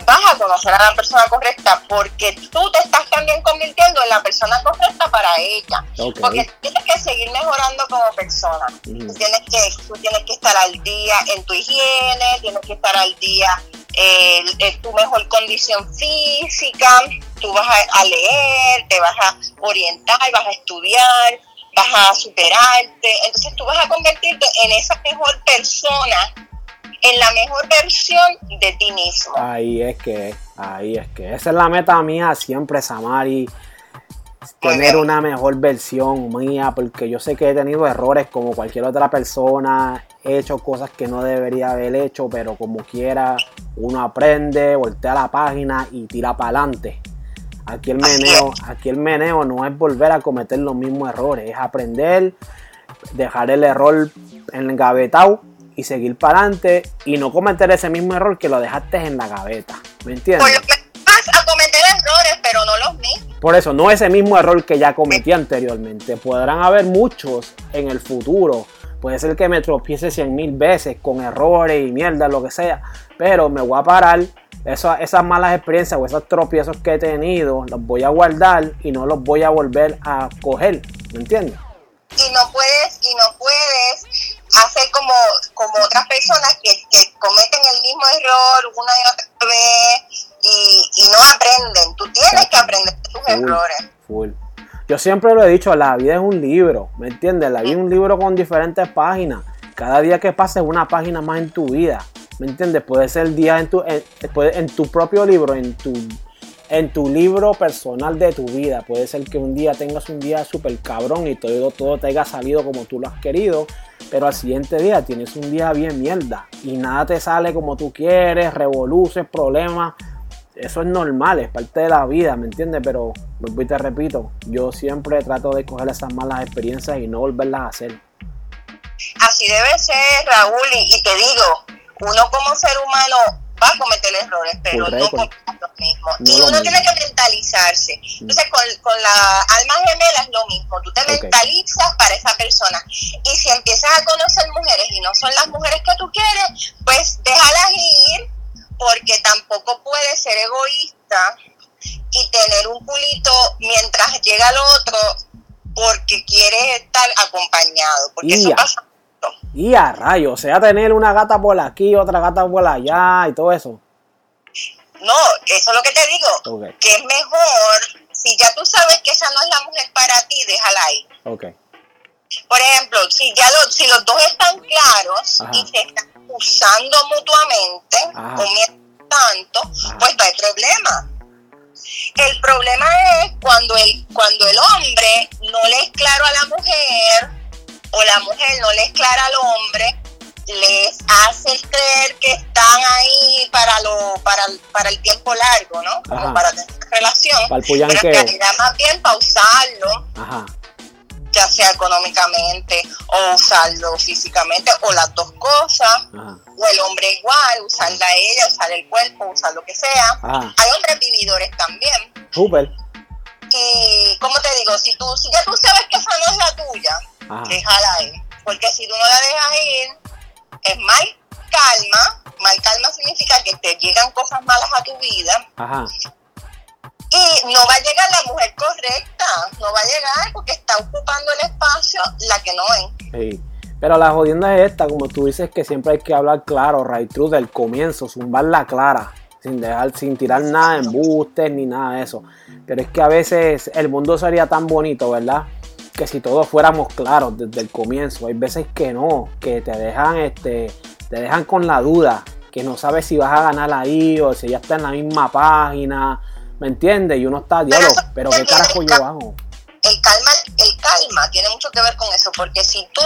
vas a conocer a la persona correcta porque tú te estás también convirtiendo en la persona correcta para ella. Ok. Porque tienes que seguir mejorando como persona. Ujú. Tú, tienes que, tú tienes que estar al día en tu higiene, tienes que estar al día eh, en tu mejor condición física, tú vas a, a leer, te vas a orientar, vas a estudiar, vas a superarte. Entonces tú vas a convertirte en esa mejor persona, en la mejor versión de ti mismo. Ahí es que, ahí es que. Esa es la meta mía siempre, Samari. Tener una mejor versión mía, porque yo sé que he tenido errores como cualquier otra persona, he hecho cosas que no debería haber hecho, pero como quiera, uno aprende, voltea la página y tira para adelante. Aquí el meneo, aquí el meneo no es volver a cometer los mismos errores, es aprender, dejar el error engavetado y seguir para adelante y no cometer ese mismo error que lo dejaste en la gaveta. ¿Me Por entiendes? lo menos vas a cometer errores, pero no los mismos. Por eso, no ese mismo error que ya cometí anteriormente. Podrán haber muchos en el futuro. Puede ser que me tropiece cien mil veces con errores y mierda, lo que sea. Pero me voy a parar. Esas malas experiencias o esos tropiezos que he tenido, los voy a guardar y no los voy a volver a coger. ¿Me entiendes? y no puedes y no puedes hacer como como otras personas que, que cometen el mismo error una y otra vez y, y no aprenden tú tienes que aprender de tus Full, errores full. Yo siempre lo he dicho, la vida es un libro, ¿me entiendes? La vida es un libro con diferentes páginas. Cada día que pasa es una página más en tu vida, ¿me entiendes? Puede ser día en tu, en, en tu propio libro, en tu, en tu libro personal de tu vida. Puede ser que un día tengas un día súper cabrón y todo, todo te haya salido como tú lo has querido, pero al siguiente día tienes un día bien mierda y nada te sale como tú quieres, revoluces, problemas. Eso es normal, es parte de la vida, ¿me entiendes? Pero, y te repito, yo siempre trato de coger esas malas experiencias y no volverlas a hacer. así debe ser Raúl y te digo uno como ser humano va a cometer errores pero no cometer los mismos. No y lo uno mismo. tiene que mentalizarse. Entonces con, con la alma gemela es lo mismo. Tú te mentalizas para esa persona. Y si empiezas a conocer mujeres y no son las mujeres que tú quieres pues déjalas ir porque tampoco puedes ser egoísta y tener un culito mientras llega el otro porque quieres estar acompañado, porque eso pasa. Y a rayos, o sea, tener una gata por aquí, otra gata por allá y todo eso. No, eso es lo que te digo, que es mejor, si ya tú sabes que esa no es la mujer para ti, déjala ahí. Ok. Por ejemplo, si ya lo- si los dos están claros Ajá. y se están usando mutuamente, comiendo tanto, Ajá. pues no hay problema. El problema es cuando el, cuando el hombre no le es claro a la mujer o la mujer no le es clara al hombre, les hace creer que están ahí para lo para, el- para el tiempo largo, ¿no? Como para tener relación. Pero en realidad más bien para usarlo Ajá. ya sea económicamente o usarlo físicamente o las dos cosas, Ajá. o el hombre igual, usarla a ella, usar el cuerpo, usar lo que sea. Ajá. Hay hombres vividores también. Súper. Y, como te digo, si tú si ya tú sabes que esa no es la tuya, Ajá. déjala ahí. Porque si tú no la dejas ir, es mal calma. Mal calma significa que te llegan cosas malas a tu vida Ajá. y no va a llegar la mujer correcta. No va a llegar porque está ocupando el espacio la que no es. Sí. Pero la jodienda es esta, como tú dices, que siempre hay que hablar claro, right true, del comienzo, zumbarla clara, sin dejar, sin tirar nada de embustes ni nada de eso. Pero es que a veces el mundo sería tan bonito, ¿verdad? Que si todos fuéramos claros desde el comienzo. Hay veces que no, que te dejan, este, te dejan con la duda, que no sabes si vas a ganar ahí o si ya está en la misma página. ¿Me entiendes? Y uno está, diablo, pero qué carajo yo hago. el calma, el calma tiene mucho que ver con eso, porque si tú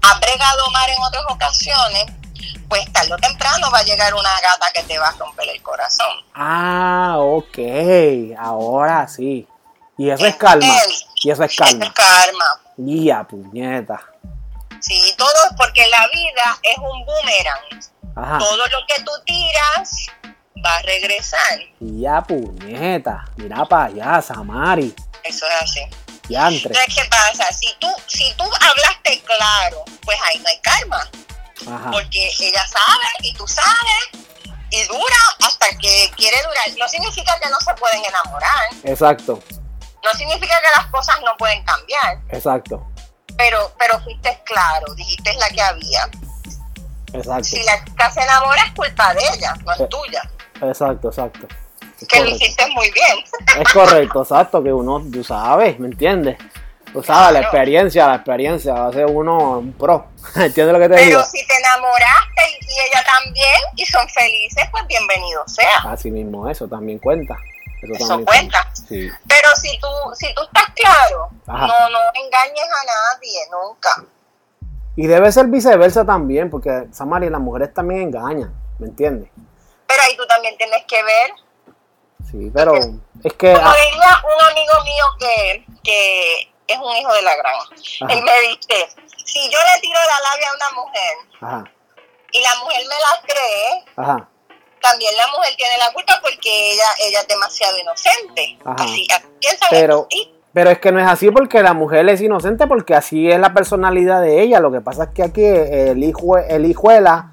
has bregado mar en otras ocasiones, pues tarde o temprano va a llegar una gata que te va a romper el corazón. Ah, ok. Ahora sí. Y eso es calma. Y eso es Eso es calma. Guía, puñeta. Sí, todo es porque la vida es un boomerang. Ajá. Todo lo que tú tiras va a regresar. Guía, puñeta. Mira para allá, Samari. Eso es así. Diantre. Entonces, ¿qué pasa? Si tú, si tú hablaste claro, pues ahí no hay karma. Ajá. porque ella sabe y tú sabes y dura hasta que quiere durar. No significa que no se pueden enamorar, Exacto. no significa que las cosas no pueden cambiar, Exacto. pero pero fuiste claro, dijiste la que había. Exacto. Si la chica se enamora es culpa de ella, no Eh. es tuya. Exacto, exacto. Es Que lo hiciste muy bien. Es correcto, exacto. Que uno, tú sabes, ¿me entiendes? Tú sabes, la experiencia, la experiencia hace uno un pro. ¿Entiendes lo que te digo? Pero si te enamoraste y, y ella también y son felices, pues bienvenido sea. Así mismo, eso también cuenta. Eso, Eso también cuenta. Sí. Pero si tú, si tú estás claro, Ajá. no, no engañes a nadie, nunca. Y debe ser viceversa también, porque Samari, las mujeres también engañan, ¿me entiendes? Pero ahí tú también tienes que ver. Sí, pero es que... Como diría un amigo mío que, que es un hijo de la gran. Ajá. Él me dice, si yo le tiro la labia a una mujer Ajá, y la mujer me la cree, ajá, también la mujer tiene la culpa porque ella, ella es demasiado inocente. Así, así piensan Pero- pero es que no es así porque la mujer es inocente, porque así es la personalidad de ella. Lo que pasa es que aquí el hijo, el hijuela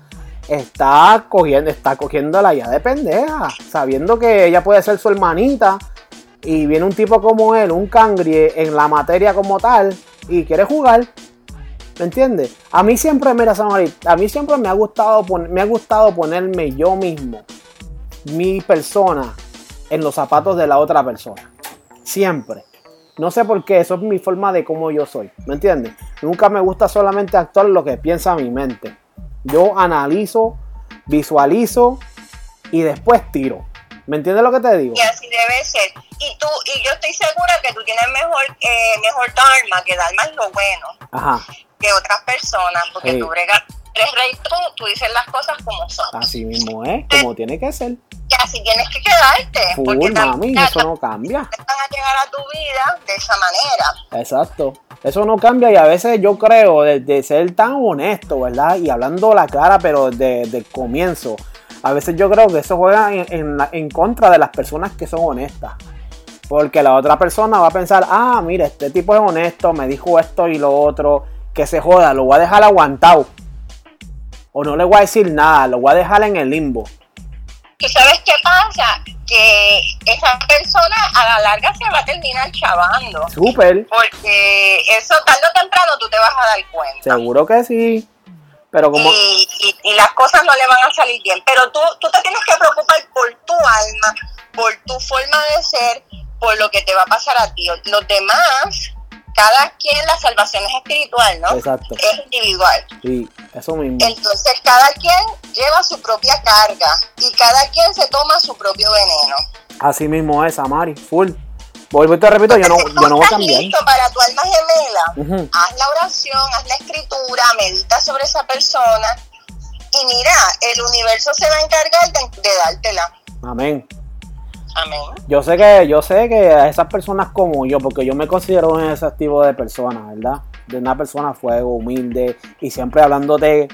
está cogiendo, está cogiéndola ya de pendeja, sabiendo que ella puede ser su hermanita. Y viene un tipo como él, un cangri en la materia como tal, y quiere jugar. ¿Me entiendes? A mí siempre, mira, Samari, a mí siempre me ha gustado, me ha gustado ponerme yo mismo, mi persona, en los zapatos de la otra persona. Siempre. No sé por qué, eso es mi forma de cómo yo soy. ¿Me entiendes? Nunca me gusta solamente actuar lo que piensa mi mente. Yo analizo, visualizo y después tiro. ¿Me entiendes lo que te digo? Y así debe ser. Y tú, y yo estoy segura que tú tienes mejor, eh, mejor dharma, que dharma es lo bueno, Ajá, que otras personas, porque Sí. tú bregas, eres rey tú, tú dices las cosas como son. así mismo es, como tiene que ser. Y así tienes que quedarte. Full, porque mami, también eso no cambia. van a llegar a tu vida de esa manera. Exacto. Eso no cambia y a veces yo creo de, de ser tan honesto, ¿verdad? Y hablando la cara, pero desde el comienzo. A veces yo creo que eso juega en, en la- en contra de las personas que son honestas. Porque la otra persona va a pensar, ah, mira, este tipo es honesto, me dijo esto y lo otro, que se joda, lo voy a dejar aguantado. O no le voy a decir nada, lo voy a dejar en el limbo. ¿Tú sabes qué pasa? Que esa persona a la larga se va a terminar chavando. Súper. Porque eso tarde o temprano tú te vas a dar cuenta. Seguro que sí. Pero como... Y, y- y las cosas no le van a salir bien. Pero tú, tú te tienes que preocupar por tu alma, por tu forma de ser, por lo que te va a pasar a ti. Los demás, cada quien, la salvación es espiritual, ¿no? Exacto. Es individual. Sí, eso mismo. Entonces cada quien lleva su propia carga y cada quien se toma su propio veneno. Así mismo es, Amari. Full. Vuelvo y te repito, yo no, yo no voy a cambiar. listo para tu alma gemela, haz la oración, haz la escritura, medita sobre esa persona y mira, el universo se va a encargar de, de dártela. Amén. Amén. Yo sé que, yo sé que a esas personas como yo, porque yo me considero un ese tipo de personas, ¿verdad? De una persona fuego, humilde y siempre hablándote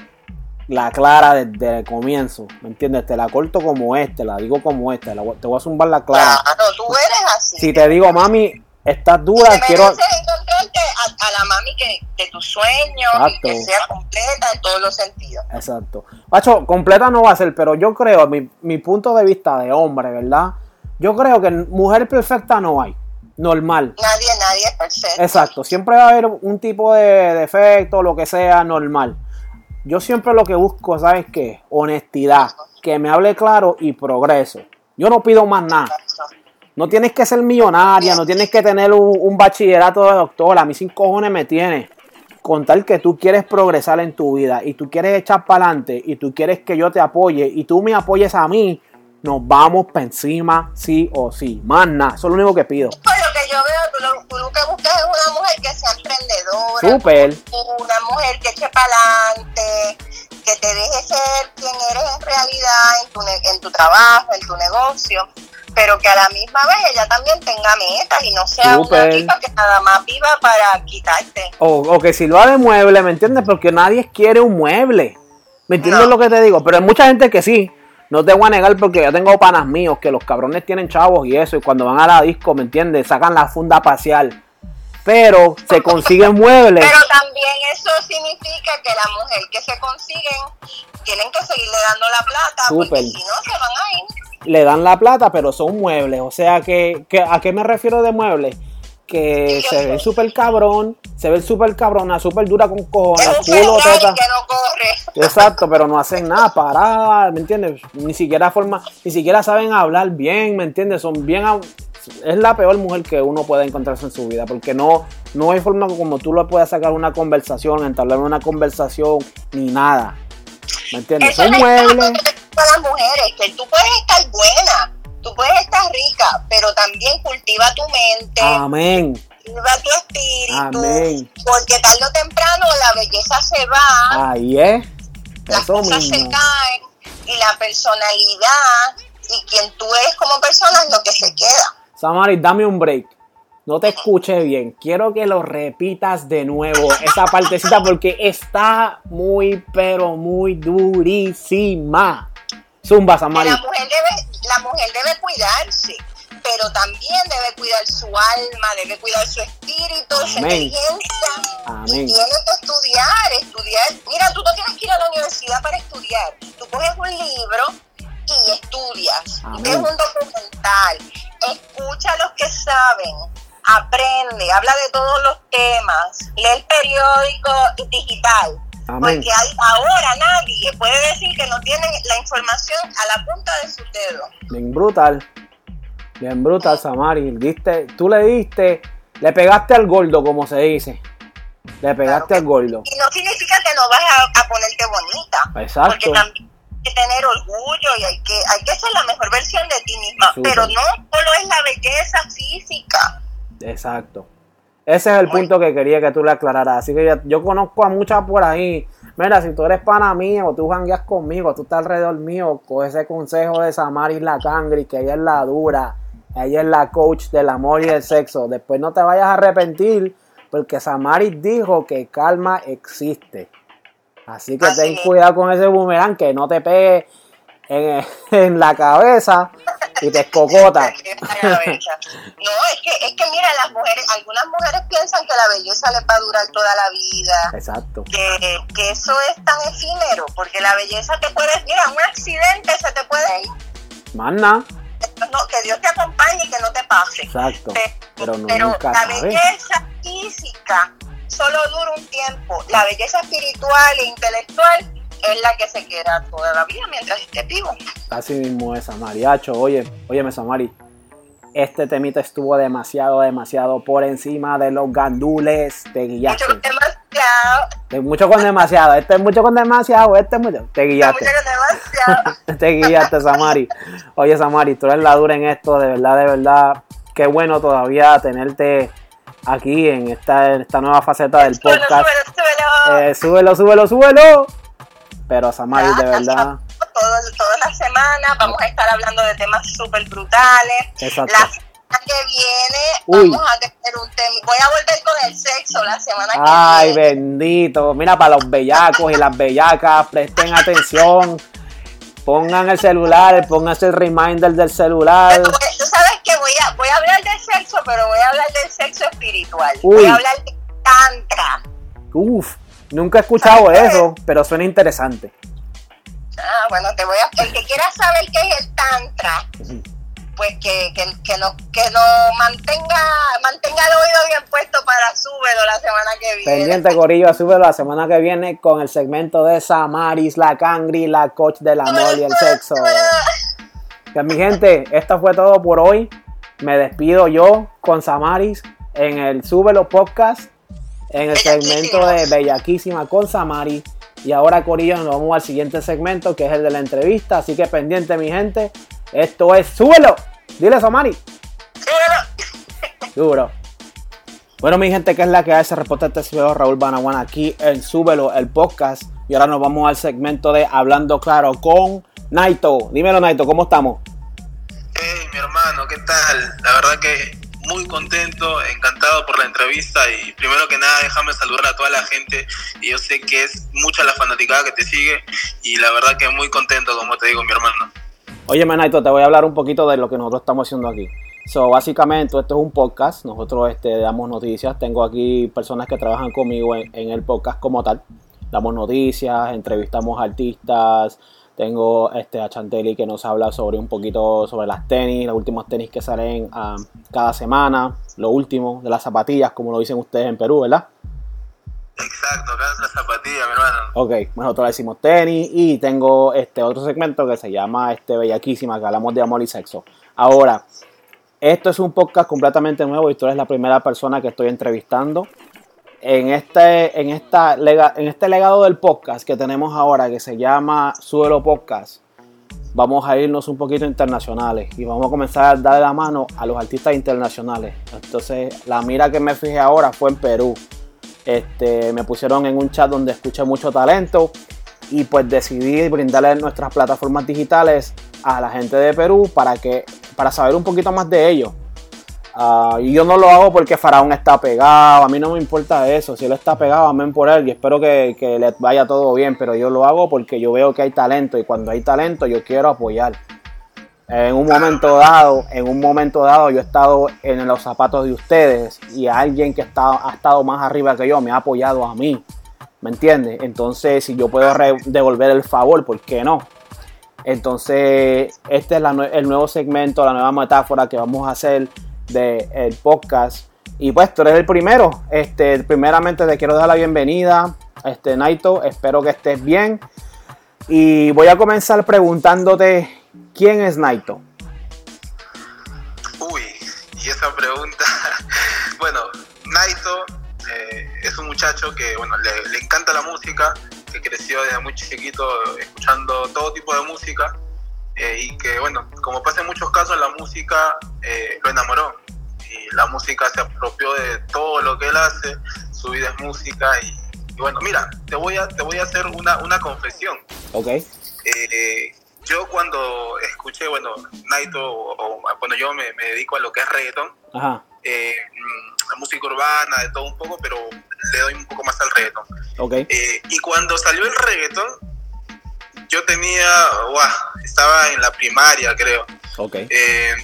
la clara desde el comienzo, ¿me entiendes? Te la corto como este, la digo como este, la te voy a zumbar la clara. Claro, tú eres así. Si te digo, mami, estás dura, te quiero... encontrarte a, a la mami que, de tus sueños y Exacto. que sea completa en todos los sentidos. Exacto. Macho, completa no va a ser, pero yo creo, mi, mi punto de vista de hombre, ¿verdad? Yo creo que mujer perfecta no hay. Normal. Nadie, nadie es perfecto. Exacto. Siempre va a haber un tipo de defecto, lo que sea, normal. Yo siempre lo que busco, ¿sabes qué? Honestidad. Que me hable claro y progreso. Yo no pido más nada. No tienes que ser millonaria, no tienes que tener un, un bachillerato de doctor. A mí sin cojones me tiene. Con tal que tú quieres progresar en tu vida y tú quieres echar para adelante y tú quieres que yo te apoye y tú me apoyes a mí, nos vamos para encima sí o sí. Más nada, eso es lo único que pido. Pues lo que yo veo, tú lo, que buscas es una mujer que sea emprendedora, Súper. una mujer que eche para adelante, que te deje ser quien eres en realidad en tu, en tu trabajo, en tu negocio, pero que a la misma vez ella también tenga metas y no sea una tipa que nada más viva para quitarte. O, o que sirva de mueble, ¿me entiendes? Porque nadie quiere un mueble. ¿Me entiendes No. lo que te digo? Pero hay mucha gente que sí. No te voy a negar porque yo tengo panas míos que los cabrones tienen chavos y eso. Y cuando van a la disco, ¿me entiendes? Sacan la funda parcial. Pero se consiguen muebles. Pero también eso significa que la mujer que se consiguen tienen que seguirle dando la plata, Súper. porque si no se van a ir. Le dan la plata, pero son muebles. O sea, que, que- ¿a qué me refiero de muebles? Que se ve súper cabrón. Se ve súper cabrona, súper dura con cojones. Es un Culo, Ferrari teta. que no corre. Exacto, pero no hacen nada, parada, ¿me entiendes? Ni siquiera forma, ni siquiera saben hablar bien, ¿me entiendes? Son bien es la peor mujer que uno puede encontrarse en su vida, porque no, no hay forma como tú le puedas sacar una conversación, entablar una conversación, ni nada. ¿Me entiendes? Eso Son muebles. para las mujeres, que tú puedes estar buena, tú puedes estar rica, cultiva tu mente, Amén. cultiva tu espíritu, Amén. porque tarde o temprano la belleza se va, Ahí es. las Eso cosas se caen y la personalidad y quien tú eres como persona es lo que se queda. Samari, dame un break. No te escuché bien. Quiero que lo repitas de nuevo, esa partecita, porque está muy, pero muy durísima. Zumba, Samari. la mujer debe, la mujer debe cuidarse, pero también debe cuidar su alma, debe cuidar su espíritu, su inteligencia. Amén. Y tiene que estudiar, estudiar. Mira, tú no tienes que ir a la universidad para estudiar. Tú coges un libro y estudias. Amén. Ves un documental. Escucha a los que saben. Aprende, habla de todos los temas. Lee el periódico digital. Amén. Porque hay- ahora nadie puede decir que no tiene la información a la punta de sus dedos. Bien brutal. Bien brutal, Samari. Diste, tú le diste, le pegaste al gordo, como se dice. Le pegaste al gordo. Y no significa que no vas a, a ponerte bonita. Exacto. Porque también hay que tener orgullo y hay que, hay que ser la mejor versión de ti misma. Pero no solo es la belleza física. Exacto. Ese es el punto que quería que tú le aclararas. Así que ya- yo conozco a muchas por ahí. Mira, si tú eres pana mío, tú jangueas conmigo, tú estás alrededor mío, coge ese consejo de Samaris la Cangri, que ella es la dura, ella es la coach del amor y del sexo. Después no te vayas a arrepentir, porque Samaris dijo que calma existe. Así que Así ten cuidado con ese boomerang, que no te pegue en, en la cabeza y te escocota. no, es que, es que mira, las mujeres, algunas mujeres piensan que la belleza les va a durar toda la vida. Exacto. Que, que eso es tan efímero, porque la belleza te puede, mira, un accidente se te puede ir. Más nada. No, que Dios te acompañe y que no te pase. Exacto. Pero, no Pero nunca la belleza física solo dura un tiempo. La belleza espiritual e intelectual es la que se queda toda la vida mientras esté vivo. Así mismo es, Samariacho. Oye, óyeme, Samari. Este temita estuvo demasiado, demasiado por encima de los gandules. Te Mucho guillaste. Con demasiado. Te- Mucho con demasiado. Este es mucho con demasiado. Este es mucho. Te Mucho guillaste. con demasiado. Te guillaste, Samari. Oye, Samari, tú eres la dura en esto. De verdad, de verdad. Qué bueno todavía tenerte aquí en esta, en esta nueva faceta del Suelo, podcast. suelo, suelo. Eh, súbelo, súbelo, súbelo. Pero, Samari, Ya, de verdad. todo- todas las semanas vamos a estar hablando de temas súper brutales. Exacto. La semana que viene Uy. vamos a tener un tema. Voy a volver con el sexo la semana que Ay, viene. bendito. Mira, para los bellacos y las bellacas, presten atención. Pongan el celular, pónganse el reminder del celular. Pero, pues, Tú sabes que voy a, voy a hablar del sexo, pero voy a hablar del sexo espiritual. Uy. Voy a hablar de tantra. Uf, nunca he escuchado eso, pero suena interesante. Ah, bueno, te voy a. El que quiera saber qué es el tantra, pues que, que, que no que no mantenga mantenga el oído bien puesto para súbelo la semana que viene. Pendiente, Corillo, súbelo la semana que viene con el segmento de Samaris, la cangri, la coach del amor y el sexo. Pues mi gente, esto fue todo por hoy. Me despido yo con Samaris en el Súbelo Podcast, en el segmento de Bellaquísima con Samaris. Y ahora, Corillo, nos vamos al siguiente segmento que es el de la entrevista. Así que pendiente, mi gente. Esto es Súbelo. Dile, Samari. Súbelo. Duro. Bueno, mi gente, que es la que hace reporte este servidor Raúl Banaguana aquí en Súbelo, el podcast. Y ahora nos vamos al segmento de Hablando Claro con Naito. Dímelo, Naito, ¿cómo estamos? Hey, mi hermano, ¿qué tal? La verdad que muy contento, encantado por la entrevista y primero que nada déjame saludar a toda la gente y yo sé que es mucha la fanaticada que te sigue y la verdad que muy contento, como te digo, mi hermano. Oye, Naito, te voy a hablar un poquito de lo que nosotros estamos haciendo aquí. So, básicamente, esto es un podcast. Nosotros este, damos noticias. Tengo aquí personas que trabajan conmigo en, el podcast como tal. Damos noticias, entrevistamos artistas. Tengo este, a Chantelli que nos habla sobre un poquito sobre las tenis, los últimos tenis que salen ah, cada semana. Lo último de las zapatillas, como lo dicen ustedes en Perú, ¿verdad? Exacto, acá es hermano. Ok, nosotros le decimos tenis y tengo este otro segmento que se llama este Bellaquísima, que hablamos de amor y sexo. Ahora, esto es un podcast completamente nuevo y tú eres la primera persona que estoy entrevistando. En este, en, esta, lega- en este legado del podcast que tenemos ahora, que se llama Suelo Podcast, vamos a irnos un poquito internacionales y vamos a comenzar a darle la mano a los artistas internacionales. Entonces, la mira que me fijé ahora fue en Perú. Este, me pusieron en un chat donde escuché mucho talento y pues decidí brindarle nuestras plataformas digitales a la gente de Perú para que para saber un poquito más de ellos. Ah, y yo no lo hago porque Faraón está pegado, a mí no me importa eso, si él está pegado, amén por él y espero que, que le vaya todo bien, pero yo lo hago porque yo veo que hay talento y cuando hay talento yo quiero apoyar. En un momento dado, en un momento dado yo he estado en los zapatos de ustedes y alguien que está, ha estado más arriba que yo me ha apoyado a mí. ¿Me entiendes? Entonces, si yo puedo re- devolver el favor, ¿por qué no? Entonces, este es la el nuevo segmento, la nueva metáfora que vamos a hacer del podcast. Y pues tú eres el primero. Este, primeramente te quiero dar la bienvenida, este Naito. Espero que estés bien. Y voy a comenzar preguntándote quién es Naito. Uy, y esa pregunta, bueno, Naito eh, es un muchacho que, bueno, le, le encanta la música, que creció desde muy chiquito escuchando todo tipo de música eh, y que, bueno, como pasa en muchos casos, la música eh, lo enamoró y la música se apropió de todo lo que él hace, su vida es música y, y bueno, mira, te voy a, te voy a hacer una, una confesión. ¿Ok? Eh, yo cuando escuché, bueno, Naito, o, o, bueno, yo me, me dedico a lo que es reggaeton, Ajá. eh, mm, música urbana, de todo un poco, pero le doy un poco más al reggaeton. Ok. Eh, y cuando salió el reggaeton, yo tenía, guau, estaba en la primaria, creo. Ok. Eh,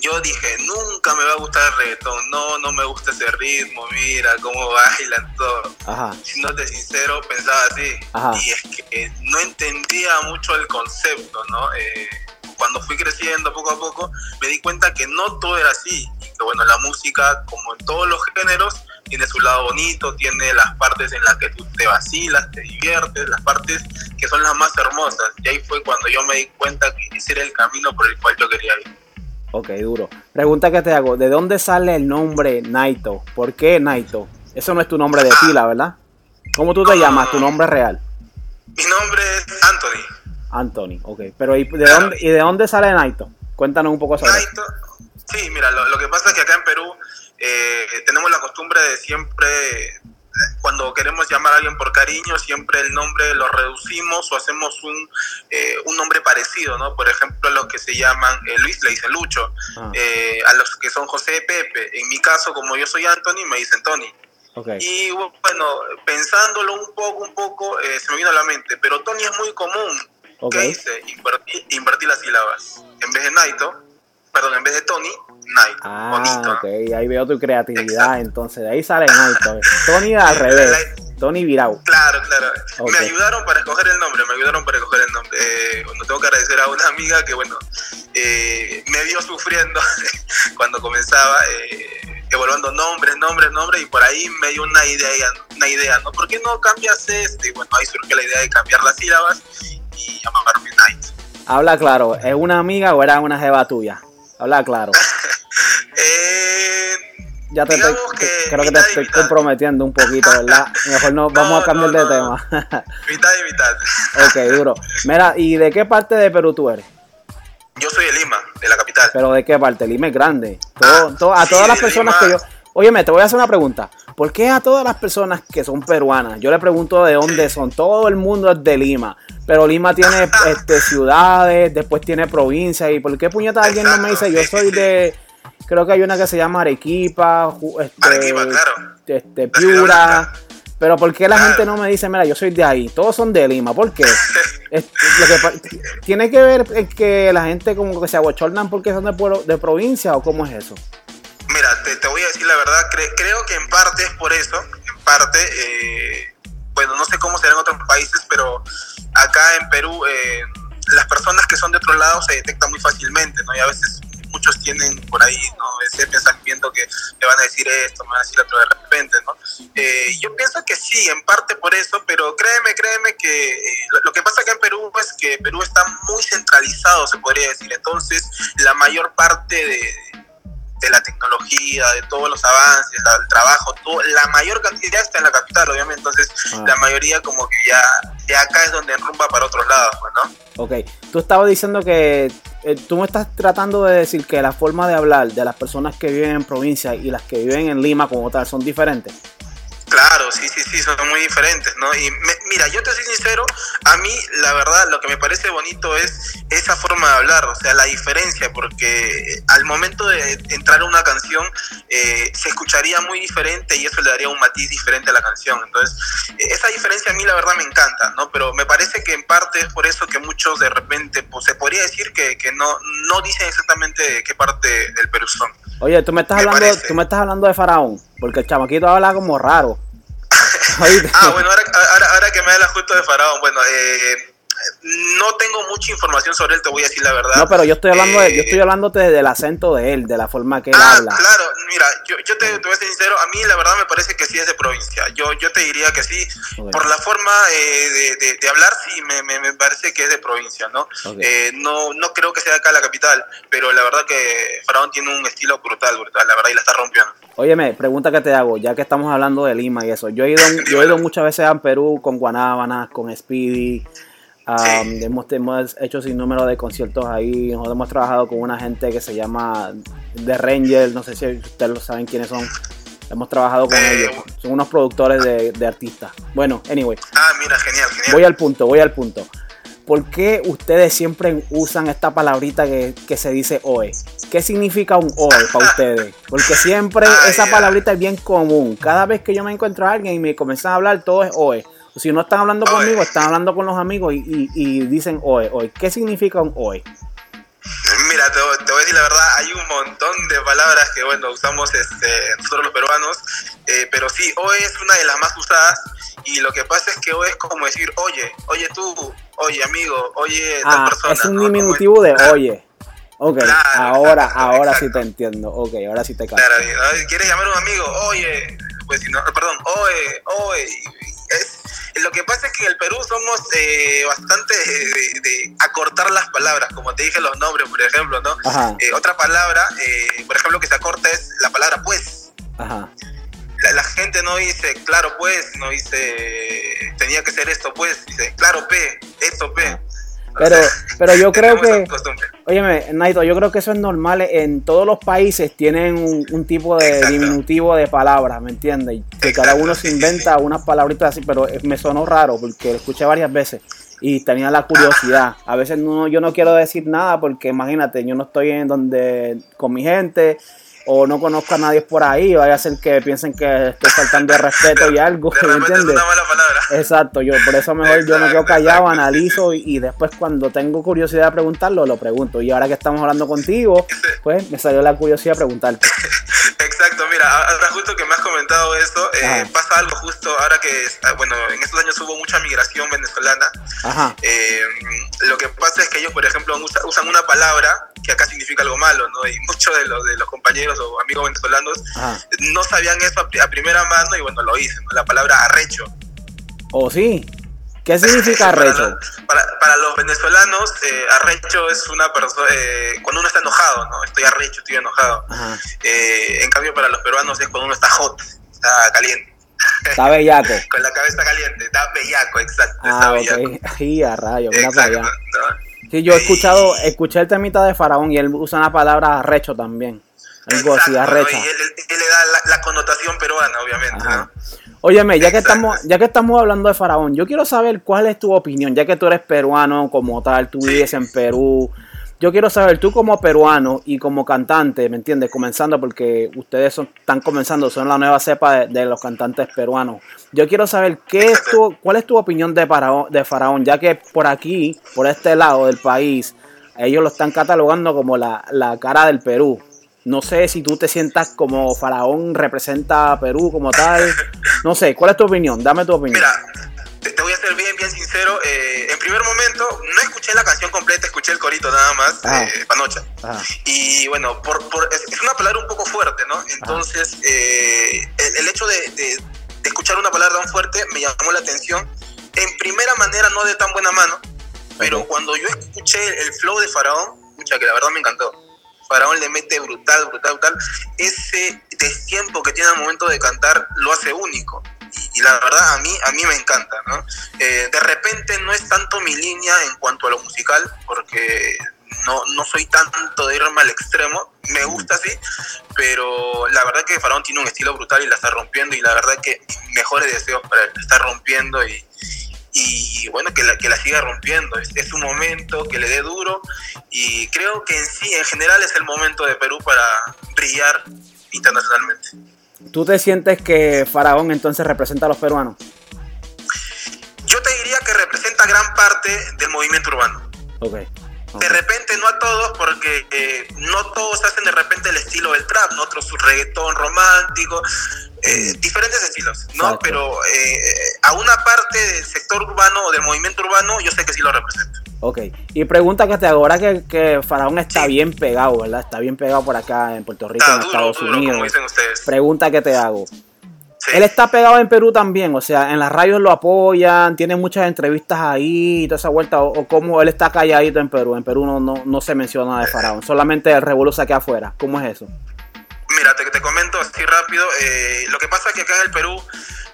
yo dije, nunca me va a gustar el reggaetón, no, no me gusta ese ritmo, mira cómo bailan todo. Ajá. Siéndote sincero, pensaba así. Ajá. Y es que no entendía mucho el concepto, ¿no? Eh, cuando fui creciendo poco a poco, me di cuenta que no todo era así. Y que bueno, la música, como en todos los géneros, tiene su lado bonito, tiene las partes en las que tú te vacilas, te diviertes, las partes que son las más hermosas. Y ahí fue cuando yo me di cuenta que ese era el camino por el cual yo quería ir. Ok, duro. Pregunta que te hago, ¿de dónde sale el nombre Naito? ¿Por qué Naito? Eso no es tu nombre de pila, ¿verdad? ¿Cómo tú te llamas? ¿Tu nombre real? Mi nombre es Anthony. Anthony, ok. Pero ¿y de, dónde, ¿y de dónde sale Naito? Cuéntanos un poco sobre Naito, sí, mira, lo, lo, que pasa es que acá en Perú eh, tenemos la costumbre de siempre, cuando queremos llamar a alguien por cariño, siempre el nombre lo reducimos o hacemos un, eh, un nombre parecido, ¿no? Por ejemplo, a los que se llaman eh, Luis le dicen Lucho, Ah. eh, a los que son José Pepe. En mi caso, como yo soy Anthony, me dicen Tony. Y bueno, pensándolo un poco, un poco, eh, se me vino a la mente, pero Tony es muy común. Ok. ¿Qué hice? Invertí, invertí las sílabas. En vez de Naito, perdón, en vez de Tony, Naito. Ah, bonito. ok. Ahí veo tu creatividad, Exacto. entonces. De ahí sale Naito. Tony al revés. Tony Virau. Claro, claro. Me ayudaron para escoger el nombre, me ayudaron para escoger el nombre. Eh, bueno, tengo que agradecer a una amiga que, bueno, eh, me vio sufriendo cuando comenzaba, eh, evaluando nombres, nombres, nombres, y por ahí me dio una idea, una idea, ¿no? ¿Por qué no cambias este? Y bueno, ahí surgió la idea de cambiar las sílabas y llamarme Night. Habla claro. ¿Es una amiga o era una jeva tuya? Habla claro. Ya te estoy, que creo que te estoy mitad. comprometiendo un poquito, ¿verdad? Mejor no, vamos No, a cambiar no, de no. tema. mitad y mitad. ok, duro. Mira, ¿y de qué parte de Perú tú eres? Yo soy de Lima, de la capital. Pero de qué parte, Lima es grande. Todo- Ah, todo- a sí, todas las personas Lima. que yo. Óyeme, te voy a hacer una pregunta. ¿Por qué a todas las personas que son peruanas? Yo le pregunto de dónde son. Todo el mundo es de Lima. Pero Lima tiene este, ciudades, después tiene provincias. ¿Y por qué puñeta alguien no me dice? Yo soy de. Creo que hay una que se llama Arequipa. Este, Arequipa, claro. este, Piura. Pero ¿por qué la Claro. gente no me dice, mira, yo soy de ahí? Todos son de Lima. ¿Por qué? Es- lo que pa- ¿Tiene que ver que la gente como que se abochornan porque son de, pueblo- de provincia o cómo es eso? Mira, te, te voy a decir la verdad, cre- creo que en parte es por eso, en parte, eh, bueno, no sé cómo será en otros países, pero acá en Perú eh, las personas que son de otro lado se detectan muy fácilmente, ¿no? Y a veces muchos tienen por ahí, ¿no? Ese pensamiento que me van a decir esto, me van a decir otro de repente, ¿no? Eh, yo pienso que sí, en parte por eso, pero créeme, créeme que eh, lo, lo que pasa acá en Perú es que Perú está muy centralizado, se podría decir, entonces la mayor parte de de la tecnología, de todos los avances, el trabajo, todo, la mayor cantidad está en la capital, obviamente, entonces Ah. la mayoría como que ya de acá es donde enrumba para otros lados, pues, ¿no? Ok, tú estabas diciendo que eh, tú me estás tratando de decir que la forma de hablar de las personas que viven en provincia y las que viven en Lima como tal son diferentes. Claro, sí, sí, sí, son muy diferentes, ¿no? Y me- mira, yo te soy sincero, a mí la verdad lo que me parece bonito es esa forma de hablar, o sea, la diferencia, porque al momento de entrar una canción eh, se escucharía muy diferente y eso le daría un matiz diferente a la canción. Entonces, eh, esa diferencia a mí la verdad me encanta, ¿no? Pero me parece que en parte es por eso que muchos de repente, pues se podría decir que, que no, no dicen exactamente qué parte del Perú son. Oye, tú me estás hablando, parece. tú me estás hablando de Faraón, porque el chamaquito habla como raro. Ah, bueno, ahora, ahora, ahora que me hablas justo de Faraón, bueno, eh, no tengo mucha información sobre él, te voy a decir la verdad. No, pero yo estoy hablando de, Eh, yo estoy hablándote del acento de él, de la forma que él Ah, habla. claro, mira, yo, yo te, te voy a ser sincero, a mí la verdad me parece que sí es de provincia. Yo, yo te diría que sí, por la forma eh, de, de- de hablar, sí, me, me, me parece que es de provincia, ¿no? Eh, no no creo que sea acá la capital, pero la verdad que Faraón tiene un estilo brutal, brutal, la verdad, y la está rompiendo. Óyeme, pregunta que te hago, ya que estamos hablando de Lima y eso. Yo he ido, yo he ido muchas veces a Perú con Guanábana, con Speedy. Um, hemos, hemos hecho sin número de conciertos ahí. Nosotros hemos trabajado con una gente que se llama The Ranger. No sé si ustedes lo saben quiénes son. Hemos trabajado con Eh, ellos. Son unos productores de, de artistas. Bueno, anyway, Ah, mira, genial, genial. voy al punto, voy al punto. ¿Por qué ustedes siempre usan esta palabrita que, que se dice OE? ¿Qué significa un OE para ustedes? Porque siempre esa palabrita es bien común. Cada vez que yo me encuentro a alguien y me comienzan a hablar, todo es OE. Si no están hablando conmigo, están hablando con los amigos y, y- y dicen OE, OE. ¿Qué significa un OE? Mira, te, te, voy a decir la verdad, hay un montón de palabras que, bueno, usamos este, nosotros los peruanos, eh, pero sí, oe es una de las más usadas y lo que pasa es que oe es como decir, oye, oye tú, oye amigo, oye tal Ah, persona. es un diminutivo de oye. Ok, Claro, ahora, exacto, ahora sí te entiendo. Ok, ahora sí te capto. Claro, ¿no? quieres llamar a un amigo, oye, pues si no, perdón, oye, oye. Es, lo que pasa es que en el Perú somos eh, bastante de, de acortar las palabras, como te dije los nombres, por ejemplo, ¿no? Eh, otra palabra, eh, por ejemplo, que se acorta es la palabra pues. ajá. La, la gente no dice, claro, pues, no dice, tenía que ser esto, pues, dice, claro, P, esto, P. Pero, pero yo creo que, óyeme, Naito, yo creo que eso es normal. En todos los países tienen un, un tipo de Exacto. diminutivo de palabras, ¿me entiendes? Que cada uno se inventa unas palabritas así, pero eh, me sonó raro porque lo escuché varias veces y tenía la curiosidad. A veces no, yo no quiero decir nada porque imagínate, yo no estoy en donde con mi gente o no conozco a nadie por ahí, vaya a ser que piensen que estoy faltando de respeto y algo, De ¿me entiendes? una mala palabra. Exacto, yo por eso mejor yo me quedo callado, exacto, analizo y, y después cuando tengo curiosidad de preguntarlo, lo pregunto. Y ahora que estamos hablando contigo, pues me salió la curiosidad de preguntarte. Exacto, mira, ahora justo que me has comentado eso, eh, pasa algo justo ahora que, ah, bueno, en estos años hubo mucha migración venezolana. Ajá, Eh, lo que pasa es que ellos, por ejemplo, usa- usan una palabra que acá significa algo malo, ¿no? Y muchos de los, de los compañeros o amigos venezolanos ajá. no sabían eso a, pri- a primera mano y bueno, lo dicen, ¿no? La palabra arrecho. ¿O sí? ¿Qué significa Para arrecho? los- Para, para los venezolanos, eh, arrecho es una persona, eh, cuando uno está enojado, ¿no? Estoy arrecho, estoy enojado. Eh, en cambio, para los peruanos es cuando uno está hot, está caliente. Está bellaco. Con la cabeza caliente, está bellaco, exacto. está Ah, bellaco. Ay, a rayo, mira para Exacto, allá. ¿no? Sí, yo he escuchado, escuché el temita de Faraón y él usa la palabra arrecho también. Algo así, arrecha. Y él, él- él le da la, la connotación peruana, obviamente, Ajá. ¿no? Óyeme, ya que estamos, ya que estamos hablando de Faraón, yo quiero saber cuál es tu opinión, ya que tú eres peruano como tal, tú vives en Perú. Yo quiero saber, tú como peruano y como cantante, ¿me entiendes? Comenzando porque ustedes son, están comenzando, son la nueva cepa de, de los cantantes peruanos. Yo quiero saber qué es tu, cuál es tu opinión de Faraón, de Faraón, ya que por aquí, por este lado del país, ellos lo están catalogando como la, la cara del Perú. No sé si tú te sientas como Faraón representa a Perú como tal. No sé, ¿cuál es tu opinión? Dame tu opinión. Mira, te, te voy a ser bien, bien sincero. eh, en primer momento, no escuché la canción completa, escuché el corito nada más, Ah. eh, Panocha. Y bueno, por, por- es, es una palabra un poco fuerte, ¿no? Entonces, eh, el, el hecho de, de- de escuchar una palabra tan fuerte me llamó la atención. En primera manera, no de tan buena mano, pero cuando yo escuché el flow de Faraón, escucha que la verdad me encantó. Faraón le mete brutal, brutal, brutal. Ese destiempo que tiene al momento de cantar lo hace único. Y, la verdad a mí, a mí me encanta, ¿no? Eh, de repente no es tanto mi línea en cuanto a lo musical, porque no, no soy tanto de irme al extremo. Me gusta sí, pero la verdad que Faraón tiene un estilo brutal y la está rompiendo. Y la verdad que mejores deseos para él. Está rompiendo y, y bueno, que la, que la siga rompiendo. Es, es un momento que le dé duro y creo que en sí, en general, es el momento de Perú para brillar internacionalmente. ¿Tú te sientes que Faraón entonces representa a los peruanos? Yo te diría que representa gran parte del movimiento urbano. Ok. De repente no a todos, porque eh, no todos hacen de repente el estilo del trap, ¿no? otros su reggaetón romántico, eh, diferentes estilos, ¿no? Exacto. Pero eh, a una parte del sector urbano o del movimiento urbano, yo sé que sí lo representa. Ok. Y pregunta que te hago, ahora que, que Faraón está Sí. bien pegado, ¿verdad? Está bien pegado por acá en Puerto Rico, Está en duro, Estados duro, como Unidos. dicen ustedes. Pregunta que te hago. Sí. Él está pegado en Perú también, o sea, en las radios lo apoyan, tiene muchas entrevistas ahí y toda esa vuelta, o, o cómo él está calladito en Perú. En Perú no, no, no se menciona de Faraón, solamente el revolución que afuera. ¿Cómo es eso? Mira, te, te comento así rápido. eh, lo que pasa es que acá en el Perú,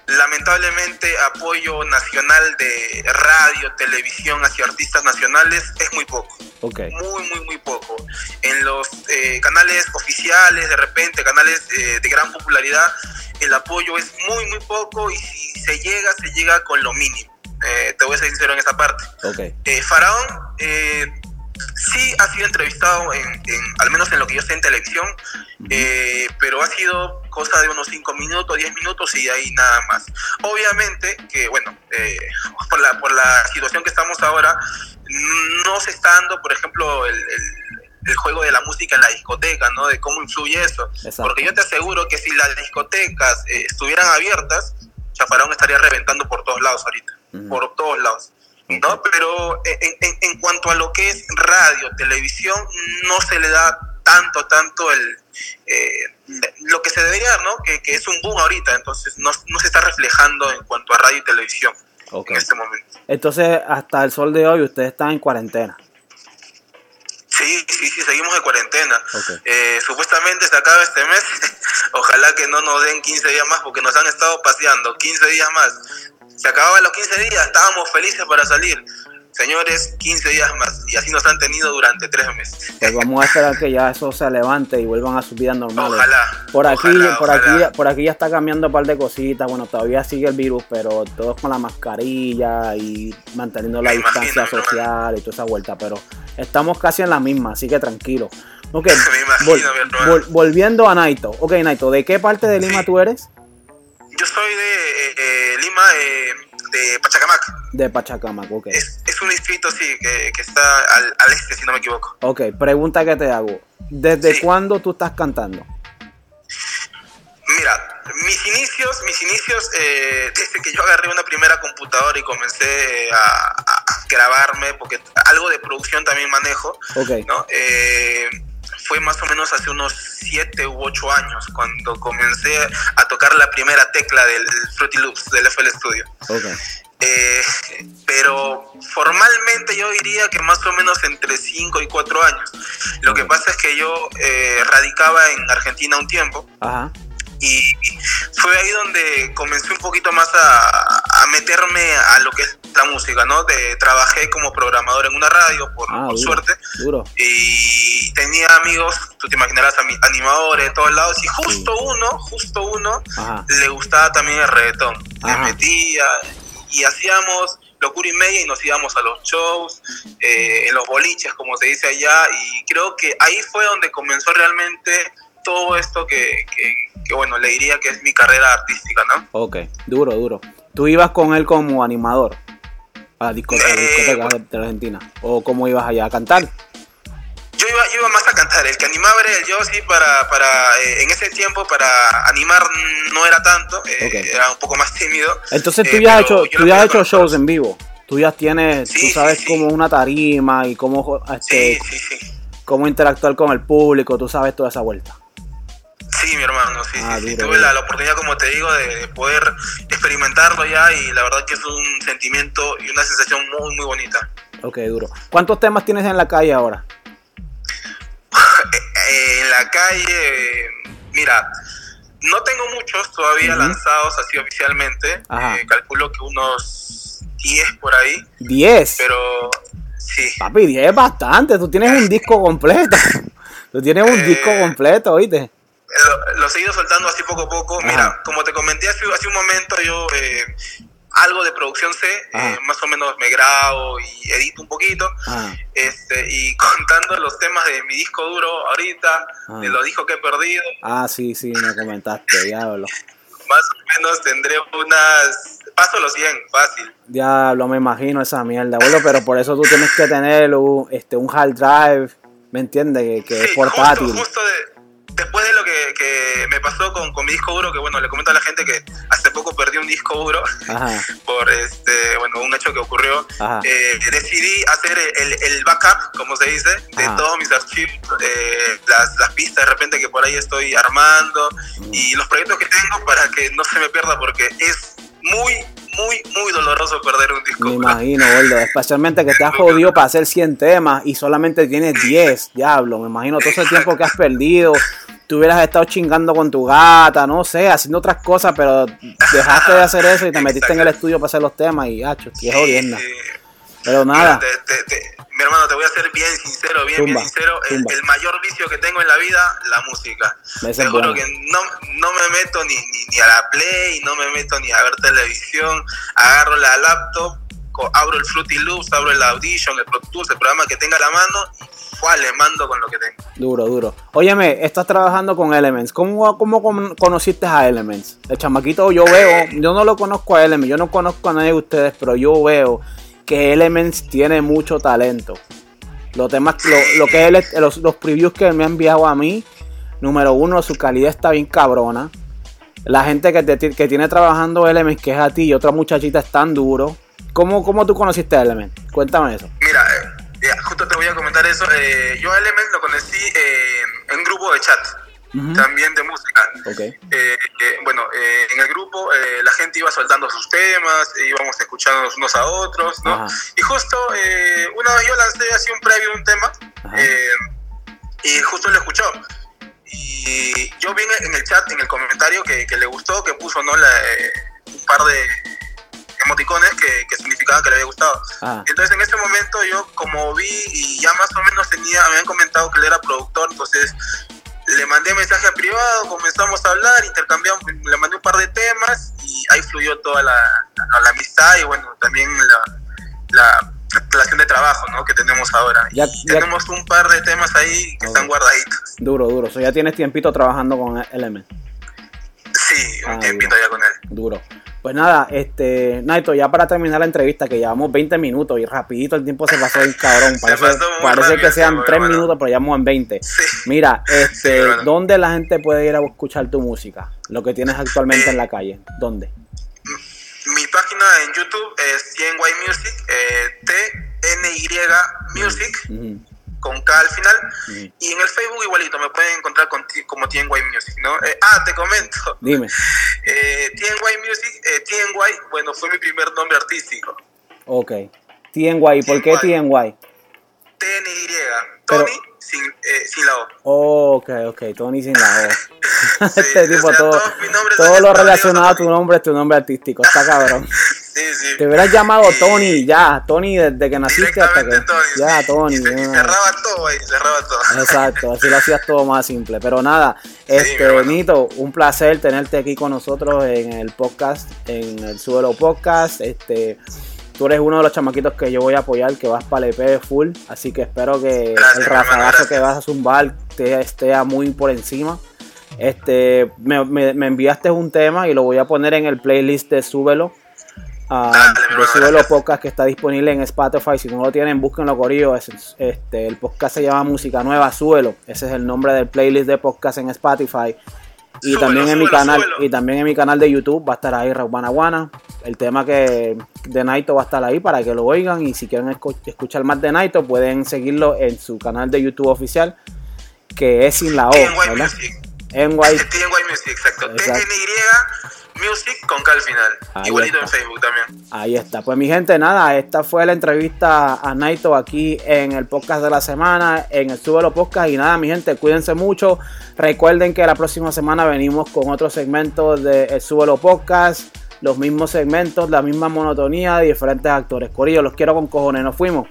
lamentablemente, apoyo nacional de radio, televisión hacia artistas nacionales es muy poco. Ok. Muy, muy, muy poco. En los eh, canales oficiales, de repente, canales eh, de gran popularidad, el apoyo es muy, muy poco y si se llega, se llega con lo mínimo. Eh, te voy a ser sincero en esa parte. Ok. Eh, Faraón eh, sí ha sido entrevistado, en, en- al menos en lo que yo sé en televisión, eh, pero ha sido cosa de unos 5 minutos, 10 minutos y de ahí nada más. Obviamente que, bueno, eh, por, la, por la situación que estamos ahora, no se está dando, por ejemplo, el, el- el juego de la música en la discoteca, ¿no? De cómo influye eso. Exacto. Porque yo te aseguro que si las discotecas eh, estuvieran abiertas, Chaparón estaría reventando por todos lados ahorita, por todos lados. ¿No? Pero en, en- en cuanto a lo que es radio, televisión, no se le da tanto, tanto el eh, lo que se debería, ¿no? Que, que es un boom ahorita, entonces no, no se está reflejando en cuanto a radio y televisión en este momento. Entonces, hasta el sol de hoy, ustedes están en cuarentena. Sí, sí, sí, seguimos en cuarentena. Eh, supuestamente se acaba este mes. Ojalá que no nos den 15 días más porque nos han estado paseando 15 días más. Se acababan los 15 días, estábamos felices para salir. Señores, 15 días más. Y así nos han tenido durante tres meses. Pues vamos a esperar que ya eso se levante y vuelvan a sus vidas normales. Ojalá. Por aquí, ojalá, por ojalá. aquí, por aquí ya está cambiando un par de cositas. Bueno, todavía sigue el virus, pero todos con la mascarilla y manteniendo la Me distancia social y toda esa vuelta. Pero estamos casi en la misma, así que tranquilo. Ok, Me imagino, mi hermano. vol- volviendo a Naito. Ok, Naito, ¿de qué parte de Lima Sí. tú eres? Yo soy de eh, eh, Lima, eh, de Pachacamac. De Pachacamac, ok. Es, es un distrito, sí, que, que está al, al este, si no me equivoco. Ok, pregunta que te hago. ¿Desde Sí. cuándo tú estás cantando? Mira, mis inicios, mis inicios, eh, desde que yo agarré una primera computadora y comencé a, a grabarme, porque algo de producción también manejo, Ok, ¿no? Eh, fue más o menos hace unos siete u ocho años cuando comencé a tocar la primera tecla del Fruity Loops del FL Studio. ok. Eh, pero formalmente yo diría que más o menos entre 5 y 4 años. Lo que pasa es que yo eh, radicaba en Argentina un tiempo Ajá. Y fue ahí donde comencé un poquito más a, a meterme a lo que es la música, ¿no? De, trabajé como programador en una radio, por, Ah, por duro. suerte, Duro. y tenía amigos, tú te imaginarás, animadores de todos lados, y justo uno, justo uno, Ajá. le gustaba también el reggaetón. Le Ajá. metía y hacíamos locura y media y nos íbamos a los shows, eh, en los boliches, como se dice allá, y creo que ahí fue donde comenzó realmente todo esto que, que, que, bueno, le diría que es mi carrera artística, ¿no? Ok, duro, duro. ¿Tú ibas con él como animador a la disco- a la Eh, de, Argentina? ¿O cómo ibas allá a cantar? Yo iba, yo iba más a cantar, el que animaba era el yo, sí, para, para eh, en ese tiempo para animar no era tanto, eh, era un poco más tímido. Entonces tú Eh, ya has hecho, tú ya has hecho shows en vivo. Tú ya tienes, Sí, tú sí, sabes sí. como una tarima y cómo, este, cómo interactuar con el público, tú sabes toda esa vuelta. Sí, mi hermano, sí, Ah, sí, sí. duro, Tuve la, la oportunidad, como te digo, de, de poder experimentarlo ya y la verdad que es un sentimiento y una sensación muy, muy bonita. Ok, duro. ¿Cuántos temas tienes en la calle ahora? Eh, en la calle, eh, mira, no tengo muchos todavía lanzados así oficialmente. Eh, calculo que unos 10 por ahí, Diez. pero sí. Papi, 10 es bastante. Tú tienes un disco completo. Tú tienes un Eh, disco completo, ¿oíste? Lo, lo he ido soltando así poco a poco. Ajá. Mira, como te comenté hace, hace un momento, yo eh, algo de producción sé, Ajá. eh, más o menos me grabo y edito un poquito. Este, y contando los temas de mi disco duro ahorita, Ah. de los discos que he perdido, ah, sí, sí, me comentaste, diablo. más o menos tendré unas. Paso los 100, fácil. Diablo, me imagino esa mierda, abuelo, pero por eso tú tienes que tener un, este, un hard drive, ¿me entiendes? Que, que es Sí, portátil. Justo, justo de- después de lo que, que me pasó con, con mi disco duro, que bueno, le comento a la gente que hace poco perdí un disco duro Ajá, por este, bueno, un hecho que ocurrió. Eh, decidí hacer el, el backup, como se dice, de Ajá. todos mis archivos, eh, las, las pistas de repente que por ahí estoy armando y los proyectos que tengo para que no se me pierda porque es muy, muy, muy doloroso perder un disco me imagino, gordo. Especialmente que te has jodido para hacer 100 temas y solamente tienes 10, diablo. Me imagino todo ese tiempo que has perdido. Tú hubieras estado chingando con tu gata, no sé, haciendo otras cosas, pero dejaste de hacer eso y te metiste en el estudio para hacer los temas y, hacho, qué jodienda. Sí. Pero nada, Mira, te- te- te- mi hermano, te voy a ser bien sincero, bien, Zumba, bien sincero. El, mayor vicio que tengo en la vida, la música. Bueno. que no, no me meto ni, ni, ni a la Play, no me meto ni a ver televisión. Agarro la laptop, abro el Fruity Loops, abro el Audition, el Pro Tools, el programa que tenga a la mano y le mando con lo que tengo. duro, duro. Óyeme, estás trabajando con Elements. ¿Cómo, cómo con- conociste a Elements? El chamaquito yo veo, yo no lo conozco a Elements, yo no conozco a nadie de ustedes, pero yo veo que Elements tiene mucho talento. Los temas, lo, que él, los, previews que me ha enviado a mí, número uno, su calidad está bien cabrona. La gente que, te- que tiene trabajando Element, que es a ti y otra muchachita, es tan duro. ¿Cómo, cómo tú conociste a Element? Cuéntame eso. Mira, eh, justo te voy a comentar eso. Eh, yo a Element lo conocí eh, en un grupo de chat, Ujú. también de música. Ok. Eh, eh, bueno, eh, en el grupo eh, la gente iba soltando sus temas, íbamos escuchándonos unos a otros, ¿no? Y justo eh, una vez yo lancé así un previo, un tema, eh, y justo lo escuchó. Y yo vi en el chat, en el comentario, que, que le gustó, que puso ¿no? La, un par de emoticones que, que significaban que le había gustado. Ah, Entonces en ese momento yo como vi y ya más o menos tenía, me habían comentado que él era productor, entonces le mandé mensaje privado, comenzamos a hablar, intercambiamos, le mandé un par de temas y ahí fluyó toda la, la, la amistad y bueno, también la, la relación de trabajo ¿no? que tenemos ahora. Ya- tenemos un par de temas ahí que están guardaditos. duro, duro. So, ya tienes tiempito trabajando con Element. Sí, un Ah, tiempito ya con él. Duro. Pues nada, este, Naito, ya para terminar la entrevista, que llevamos 20 minutos y rapidito el tiempo se pasó bien cabrón. Parece, rápido que el sean tiempo, 3 hermano. minutos, pero llevamos en 20. Sí. Mira, este. ¿dónde la gente puede ir a escuchar tu música? Lo que tienes actualmente en la calle. ¿Dónde? Mi página en YouTube es TNY Music, eh, T-N-Y Music, con K al final. Y en el Facebook igualito, me pueden encontrar con como TNY Music, ¿no? Eh, ah, te comento. Dime. Eh, TNY Music, eh, TNY, bueno, fue mi primer nombre artístico. Ok. TNY, ¿por qué TNY? TNY, Pero- Tony sin, eh, sin la O. Ok, ok, Tony sin la O. Sí, este tipo, o sea, todo, todo lo relacionado a tu nombre es tu nombre artístico. Está cabrón. Sí, sí. Te hubieras llamado Y- Tony, ya, Tony desde que naciste hasta que. Tony. Ya, sí. Tony. Y, se- y cerraba todo ahí, cerraba todo. Exacto, así lo hacías todo más simple. Pero nada, este hermano. Nito, un placer tenerte aquí con nosotros en el podcast, en el Suelo Podcast. Este, tú eres uno de los chamaquitos que yo voy a apoyar, que vas para el EP full. Así que espero que Gracias, el rafagazo que vas a zumbar te esté muy por encima. Este, me, me- me enviaste un tema y lo voy a poner en el playlist de Súbelo. Ah, Dale, mi de hermano, Súbelo gracias. Podcast que está disponible en Spotify. Si no lo tienen, búsquenlo, Corillo. Es- Este, el podcast se llama Música Nueva, Súbelo. Ese es el nombre del playlist de podcast en Spotify. Y también en mi canal, y también en mi canal de YouTube va a estar ahí Raubana. El tema que de Naito va a estar ahí para que lo oigan. Y si quieren escu- escuchar más de Naito, pueden seguirlo en su canal de YouTube oficial, que es sin la O, ¿verdad? NY. TNY Music, exacto. Exacto. TNY Music con K al final. Ahí Igualito está. en Facebook también. Ahí está. Pues mi gente, nada, esta fue la entrevista a Naito aquí en el podcast de la semana, en el Súbelo Podcast. Y nada, mi gente, cuídense mucho. Recuerden que la próxima semana venimos con otro segmento de El Súbelo Podcast. Los mismos segmentos, la misma monotonía de diferentes actores. Corillo, los quiero con cojones. Nos fuimos.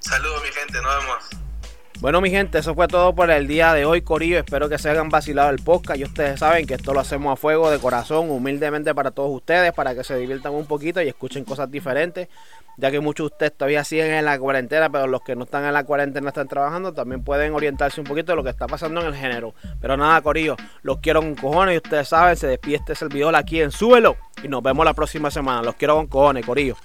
Saludos, mi gente. Nos vemos. Bueno, mi gente, eso fue todo por el día de hoy, Corillo. Espero que se hayan vacilado el podcast. Y ustedes saben que esto lo hacemos a fuego, de corazón, humildemente para todos ustedes, para que se diviertan un poquito y escuchen cosas diferentes. Ya que muchos de ustedes todavía siguen en la cuarentena, pero los que no están en la cuarentena están trabajando, también pueden orientarse un poquito de lo que está pasando en el género. Pero nada, Corillo, los quiero con cojones y ustedes saben, se despide este servidor aquí en Súbelo. Y nos vemos la próxima semana. Los quiero con cojones, Corillo.